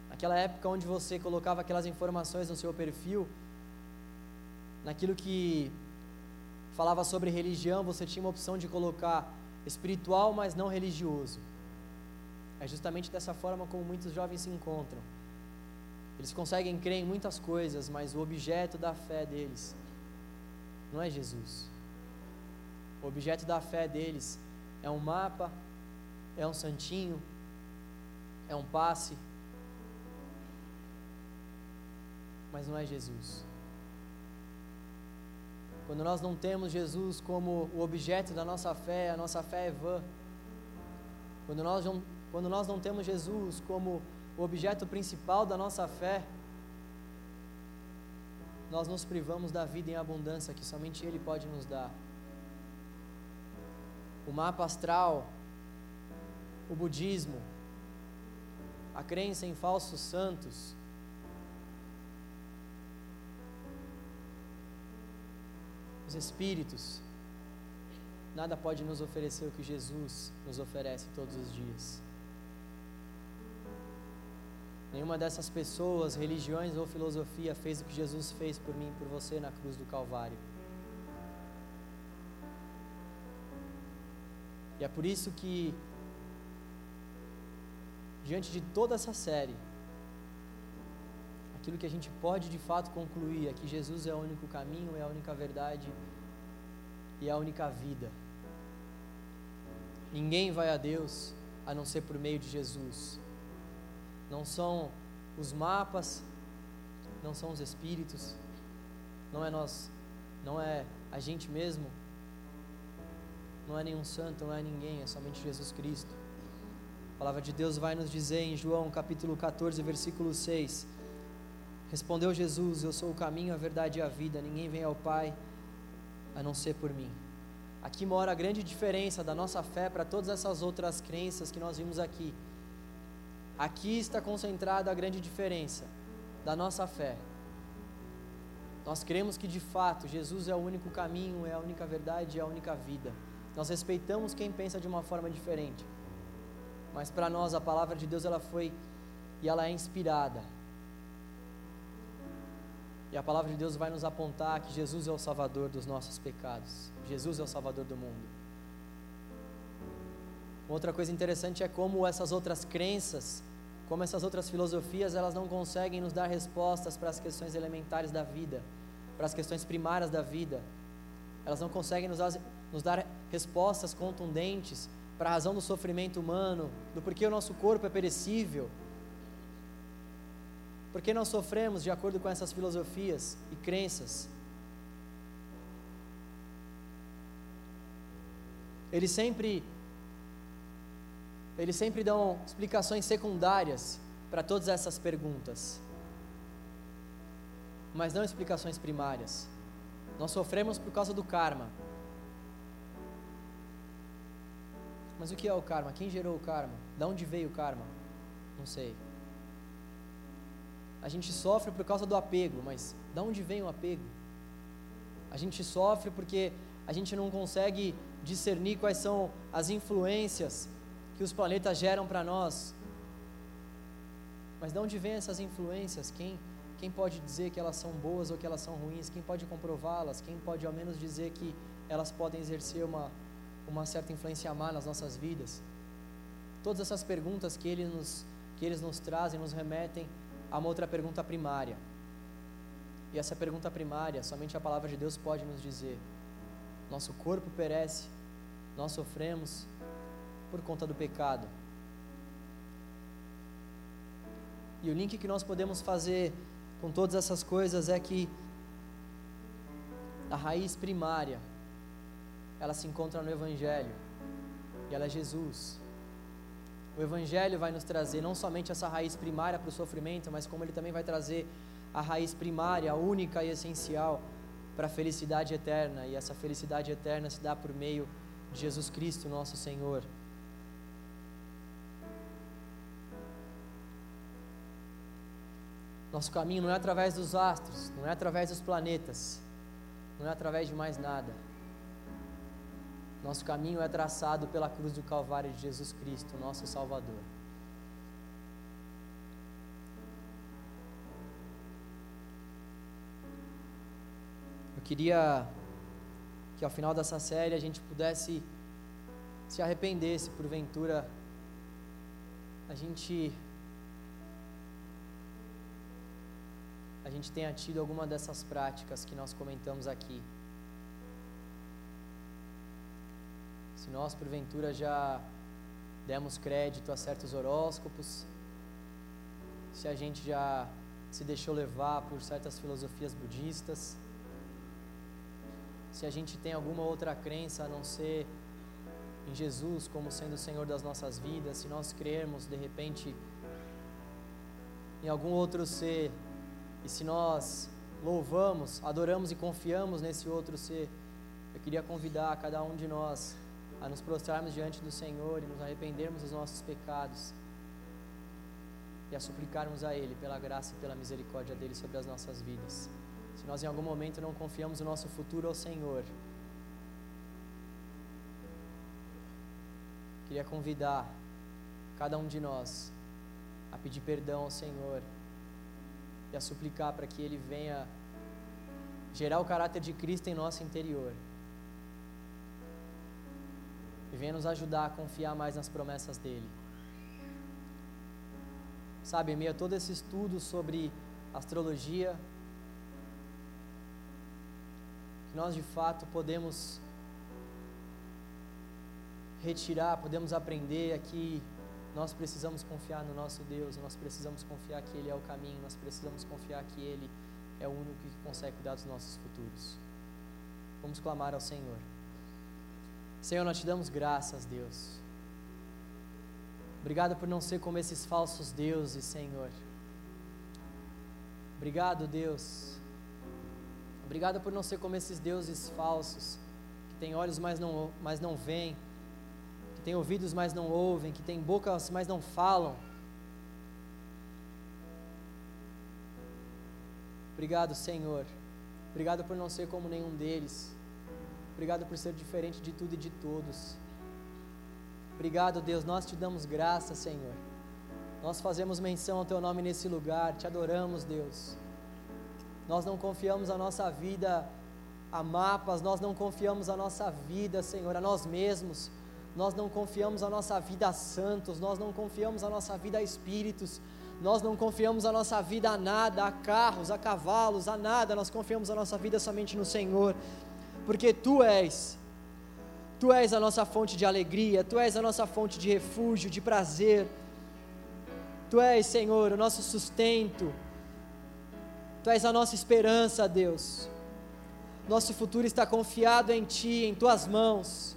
Naquela época onde você colocava aquelas informações no seu perfil, naquilo que falava sobre religião, você tinha uma opção de colocar espiritual, mas não religioso. É justamente dessa forma como muitos jovens se encontram. Eles conseguem crer em muitas coisas, mas o objeto da fé deles não é Jesus. O objeto da fé deles é um mapa, é um santinho, é um passe, mas não é Jesus. Quando nós não temos Jesus como o objeto da nossa fé, a nossa fé é vã. Quando nós não, quando nós não temos Jesus como o objeto principal da nossa fé, nós nos privamos da vida em abundância que somente Ele pode nos dar. O mapa astral, o budismo, a crença em falsos santos, os espíritos, nada pode nos oferecer o que Jesus nos oferece todos os dias. Nenhuma dessas pessoas, religiões ou filosofia fez o que Jesus fez por mim e por você na cruz do Calvário. E é por isso que, diante de toda essa série, aquilo que a gente pode de fato concluir é que Jesus é o único caminho, é a única verdade e é a única vida. Ninguém vai a Deus a não ser por meio de Jesus não são os mapas, não são os espíritos, não é nós, não é a gente mesmo, não é nenhum santo, não é ninguém, é somente Jesus Cristo. A palavra de Deus vai nos dizer em João capítulo 14, versículo 6: Respondeu Jesus: Eu sou o caminho, a verdade e a vida, ninguém vem ao Pai a não ser por mim. Aqui mora a grande diferença da nossa fé para todas essas outras crenças que nós vimos aqui. Aqui está concentrada a grande diferença da nossa fé. Nós cremos que de fato Jesus é o único caminho, é a única verdade, é a única vida. Nós respeitamos quem pensa de uma forma diferente. Mas para nós a palavra de Deus ela foi e ela é inspirada. E a palavra de Deus vai nos apontar que Jesus é o salvador dos nossos pecados. Jesus é o salvador do mundo. Outra coisa interessante é como essas outras crenças como essas outras filosofias, elas não conseguem nos dar respostas para as questões elementares da vida, para as questões primárias da vida. Elas não conseguem nos dar, nos dar respostas contundentes para a razão do sofrimento humano, do porquê o nosso corpo é perecível. Por que nós sofremos de acordo com essas filosofias e crenças? Eles sempre eles sempre dão explicações secundárias para todas essas perguntas, mas não explicações primárias. Nós sofremos por causa do karma. Mas o que é o karma? Quem gerou o karma? Da onde veio o karma? Não sei. A gente sofre por causa do apego, mas da onde vem o apego? A gente sofre porque a gente não consegue discernir quais são as influências que os planetas geram para nós. Mas de onde vêm essas influências? Quem, quem pode dizer que elas são boas ou que elas são ruins? Quem pode comprová-las? Quem pode ao menos dizer que elas podem exercer uma, uma certa influência má nas nossas vidas? Todas essas perguntas que, ele nos, que eles nos trazem nos remetem a uma outra pergunta primária. E essa pergunta primária, somente a palavra de Deus pode nos dizer. Nosso corpo perece, nós sofremos, por conta do pecado. E o link que nós podemos fazer com todas essas coisas é que a raiz primária ela se encontra no Evangelho e ela é Jesus. O Evangelho vai nos trazer não somente essa raiz primária para o sofrimento, mas como ele também vai trazer a raiz primária, única e essencial para a felicidade eterna. E essa felicidade eterna se dá por meio de Jesus Cristo, nosso Senhor. Nosso caminho não é através dos astros, não é através dos planetas, não é através de mais nada. Nosso caminho é traçado pela cruz do Calvário de Jesus Cristo, nosso Salvador. Eu queria que ao final dessa série a gente pudesse se arrepender se porventura a gente a gente tenha tido alguma dessas práticas que nós comentamos aqui. Se nós porventura já demos crédito a certos horóscopos, se a gente já se deixou levar por certas filosofias budistas, se a gente tem alguma outra crença a não ser em Jesus como sendo o Senhor das nossas vidas, se nós crermos de repente em algum outro ser, e se nós louvamos, adoramos e confiamos nesse outro ser, eu queria convidar cada um de nós a nos prostrarmos diante do Senhor e nos arrependermos dos nossos pecados e a suplicarmos a Ele pela graça e pela misericórdia dele sobre as nossas vidas. Se nós em algum momento não confiamos o nosso futuro ao Senhor, queria convidar cada um de nós a pedir perdão ao Senhor e a suplicar para que Ele venha gerar o caráter de Cristo em nosso interior e venha nos ajudar a confiar mais nas promessas dele. Sabe, em meio a todo esse estudo sobre astrologia, que nós de fato podemos retirar, podemos aprender aqui. Nós precisamos confiar no nosso Deus, nós precisamos confiar que Ele é o caminho, nós precisamos confiar que Ele é o único que consegue cuidar dos nossos futuros. Vamos clamar ao Senhor. Senhor, nós te damos graças, Deus. Obrigado por não ser como esses falsos deuses, Senhor. Obrigado, Deus. Obrigado por não ser como esses deuses falsos, que têm olhos, mas não, mas não veem, que têm ouvidos, mas não ouvem, que têm bocas, mas não falam. Obrigado, Senhor. Obrigado por não ser como nenhum deles. Obrigado por ser diferente de tudo e de todos. Obrigado, Deus. Nós te damos graça, Senhor. Nós fazemos menção ao teu nome nesse lugar. Te adoramos, Deus. Nós não confiamos a nossa vida a mapas, nós não confiamos a nossa vida, Senhor, a nós mesmos. Nós não confiamos a nossa vida a santos, nós não confiamos a nossa vida a espíritos, nós não confiamos a nossa vida a nada, a carros, a cavalos, a nada, nós confiamos a nossa vida somente no Senhor porque tu és, tu és a nossa fonte de alegria, tu és a nossa fonte de refúgio, de prazer, tu és, Senhor, o nosso sustento, tu és a nossa esperança, Deus. Nosso futuro está confiado em Ti, em Tuas mãos.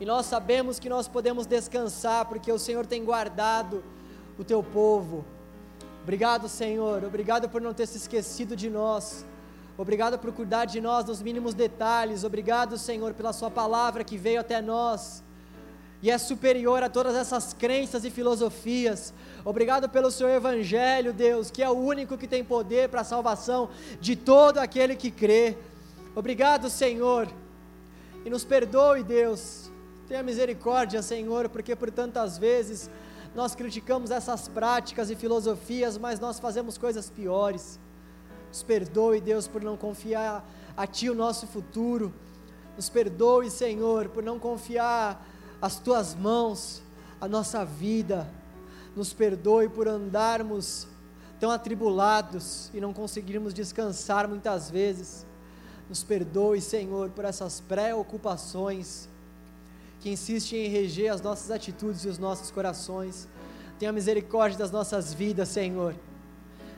E nós sabemos que nós podemos descansar, porque o Senhor tem guardado o Teu povo. Obrigado, Senhor. Obrigado por não ter se esquecido de nós. Obrigado por cuidar de nós nos mínimos detalhes. Obrigado, Senhor, pela Sua palavra que veio até nós e é superior a todas essas crenças e filosofias. Obrigado pelo Seu Evangelho, Deus, que é o único que tem poder para a salvação de todo aquele que crê. Obrigado, Senhor, e nos perdoe, Deus. Tenha misericórdia, Senhor, porque por tantas vezes nós criticamos essas práticas e filosofias, mas nós fazemos coisas piores. Nos perdoe, Deus, por não confiar a Ti o nosso futuro. Nos perdoe, Senhor, por não confiar as Tuas mãos a nossa vida. Nos perdoe por andarmos tão atribulados e não conseguirmos descansar muitas vezes. Nos perdoe, Senhor, por essas preocupações que insistem em reger as nossas atitudes e os nossos corações. Tenha misericórdia das nossas vidas, Senhor.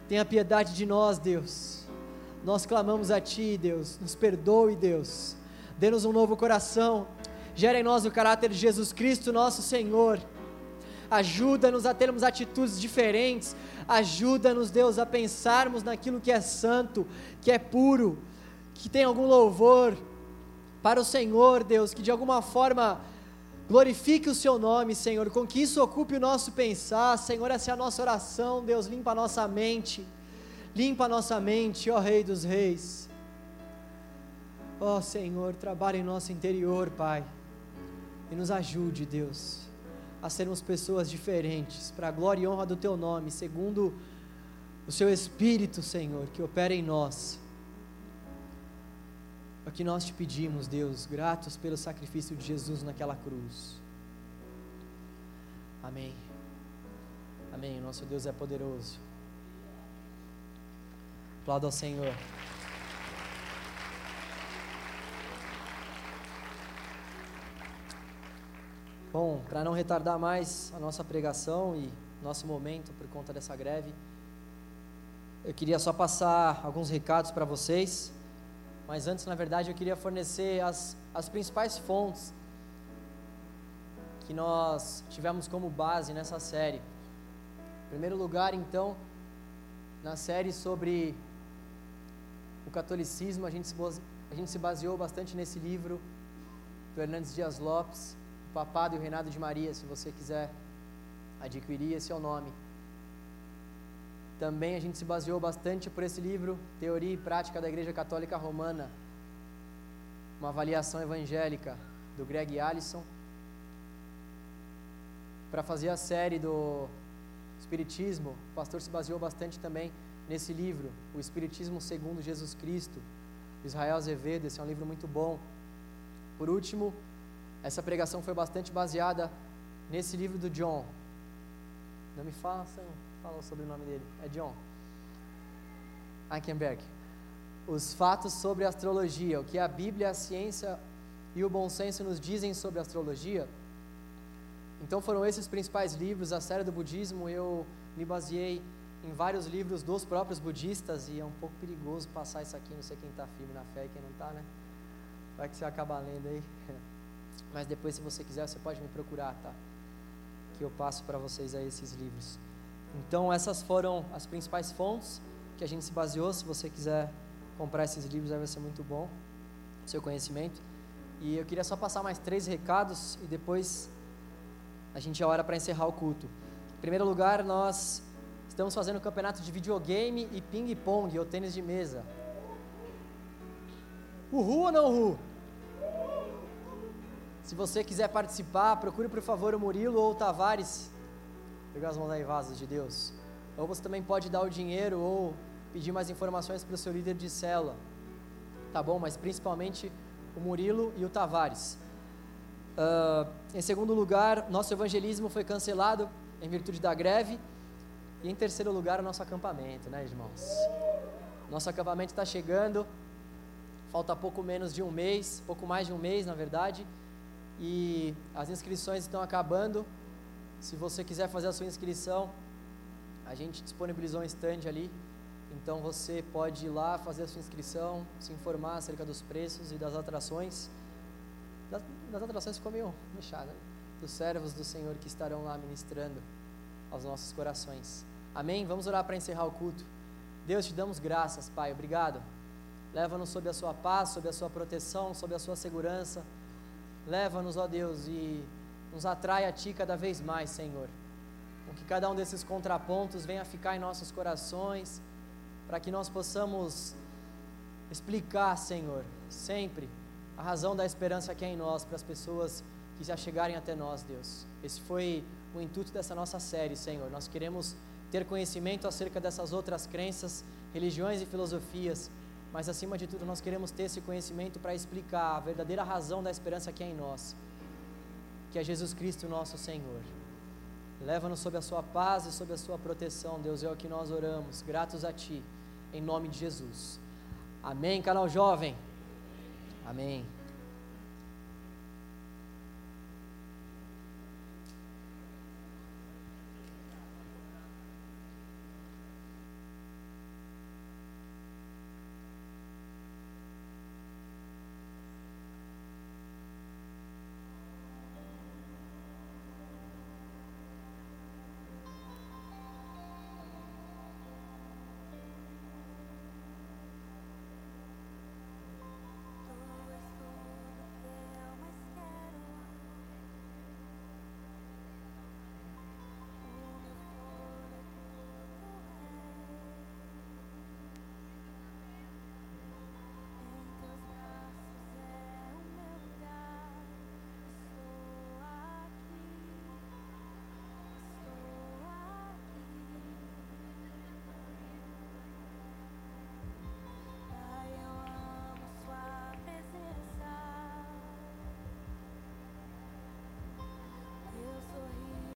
Tenha piedade de nós, Deus. Nós clamamos a Ti, Deus. Nos perdoe, Deus. Dê-nos um novo coração. Gera em nós o caráter de Jesus Cristo, nosso Senhor. Ajuda-nos a termos atitudes diferentes. Ajuda-nos, Deus, a pensarmos naquilo que é santo, que é puro, que tem algum louvor para o Senhor, Deus, que de alguma forma Glorifique o seu nome, Senhor, com que isso ocupe o nosso pensar, Senhor, essa é a nossa oração, Deus, limpa a nossa mente, limpa a nossa mente, ó Rei dos Reis. Ó Senhor, trabalhe em nosso interior, Pai, e nos ajude, Deus, a sermos pessoas diferentes, para a glória e honra do Teu nome, segundo o Seu Espírito, Senhor, que opera em nós. É o que nós te pedimos, Deus, gratos pelo sacrifício de Jesus naquela cruz. Amém. Amém. Nosso Deus é poderoso. Aplauda ao Senhor. Bom, para não retardar mais a nossa pregação e nosso momento por conta dessa greve, eu queria só passar alguns recados para vocês, mas antes, na verdade, eu queria fornecer as, as principais fontes que nós tivemos como base nessa série. Em primeiro lugar, então, na série sobre o catolicismo, a gente se, a gente se baseou bastante nesse livro do Hernandes Dias Lopes, O Papado e o Reinado de Maria, se você quiser adquirir, esse é o nome. Também a gente se baseou bastante por esse livro, Teoria e Prática da Igreja Católica Romana, uma avaliação evangélica do Greg Allison, para fazer a série do Espiritismo, o pastor se baseou bastante também nesse livro, O Espiritismo segundo Jesus Cristo, Israel Azevedo, esse é um livro muito bom. Por último, essa pregação foi bastante baseada nesse livro do John. Não me façam sobre o nome dele, é John Eichenberg. Os fatos sobre astrologia, o que a Bíblia, a ciência e o bom senso nos dizem sobre astrologia. Então foram esses principais livros, a série do budismo, eu me baseei em vários livros dos próprios budistas e é um pouco perigoso passar isso aqui, não sei quem está firme na fé e quem não está, né? Vai que você acaba lendo aí. Mas depois, se você quiser, você pode me procurar, tá? Que eu passo para vocês aí esses livros. Então, essas foram as principais fontes que a gente se baseou. Se você quiser comprar esses livros, aí vai ser muito bom seu conhecimento. E eu queria só passar mais três recados e depois a gente já hora para encerrar o culto. Em primeiro lugar, nós estamos fazendo um campeonato de videogame e ping-pong, ou tênis de mesa. Uhul ou não uhul? Se você quiser participar, procure por favor o Murilo ou o Tavares pegar as mãos aí vasos de Deus. Ou você também pode dar o dinheiro ou pedir mais informações para o seu líder de célula. Tá bom? Mas principalmente o Murilo e o Tavares. Uh, em segundo lugar, nosso evangelismo foi cancelado em virtude da greve. E em terceiro lugar, o nosso acampamento, né, irmãos? Nosso acampamento está chegando. Falta pouco menos de um mês, pouco mais de um mês, na verdade. E as inscrições estão acabando. Se você quiser fazer a sua inscrição, a gente disponibilizou um stand ali. Então você pode ir lá fazer a sua inscrição, se informar acerca dos preços e das atrações. Das, das atrações ficou meio mexada, né? Dos servos do Senhor que estarão lá ministrando aos nossos corações. Amém? Vamos orar para encerrar o culto. Deus, te damos graças, Pai. Obrigado. Leva-nos sob a sua paz, sob a sua proteção, sob a sua segurança. Leva-nos, ó Deus, e nos atrai a Ti cada vez mais, Senhor. Com que cada um desses contrapontos venha ficar em nossos corações, para que nós possamos explicar, Senhor, sempre a razão da esperança que é em nós para as pessoas que já chegarem até nós, Deus. Esse foi o intuito dessa nossa série, Senhor. Nós queremos ter conhecimento acerca dessas outras crenças, religiões e filosofias, mas acima de tudo nós queremos ter esse conhecimento para explicar a verdadeira razão da esperança que é em nós que é Jesus Cristo nosso Senhor. Leva-nos sob a sua paz e sob a sua proteção, Deus, é o que nós oramos, gratos a Ti, em nome de Jesus. Amém, canal jovem. Amém.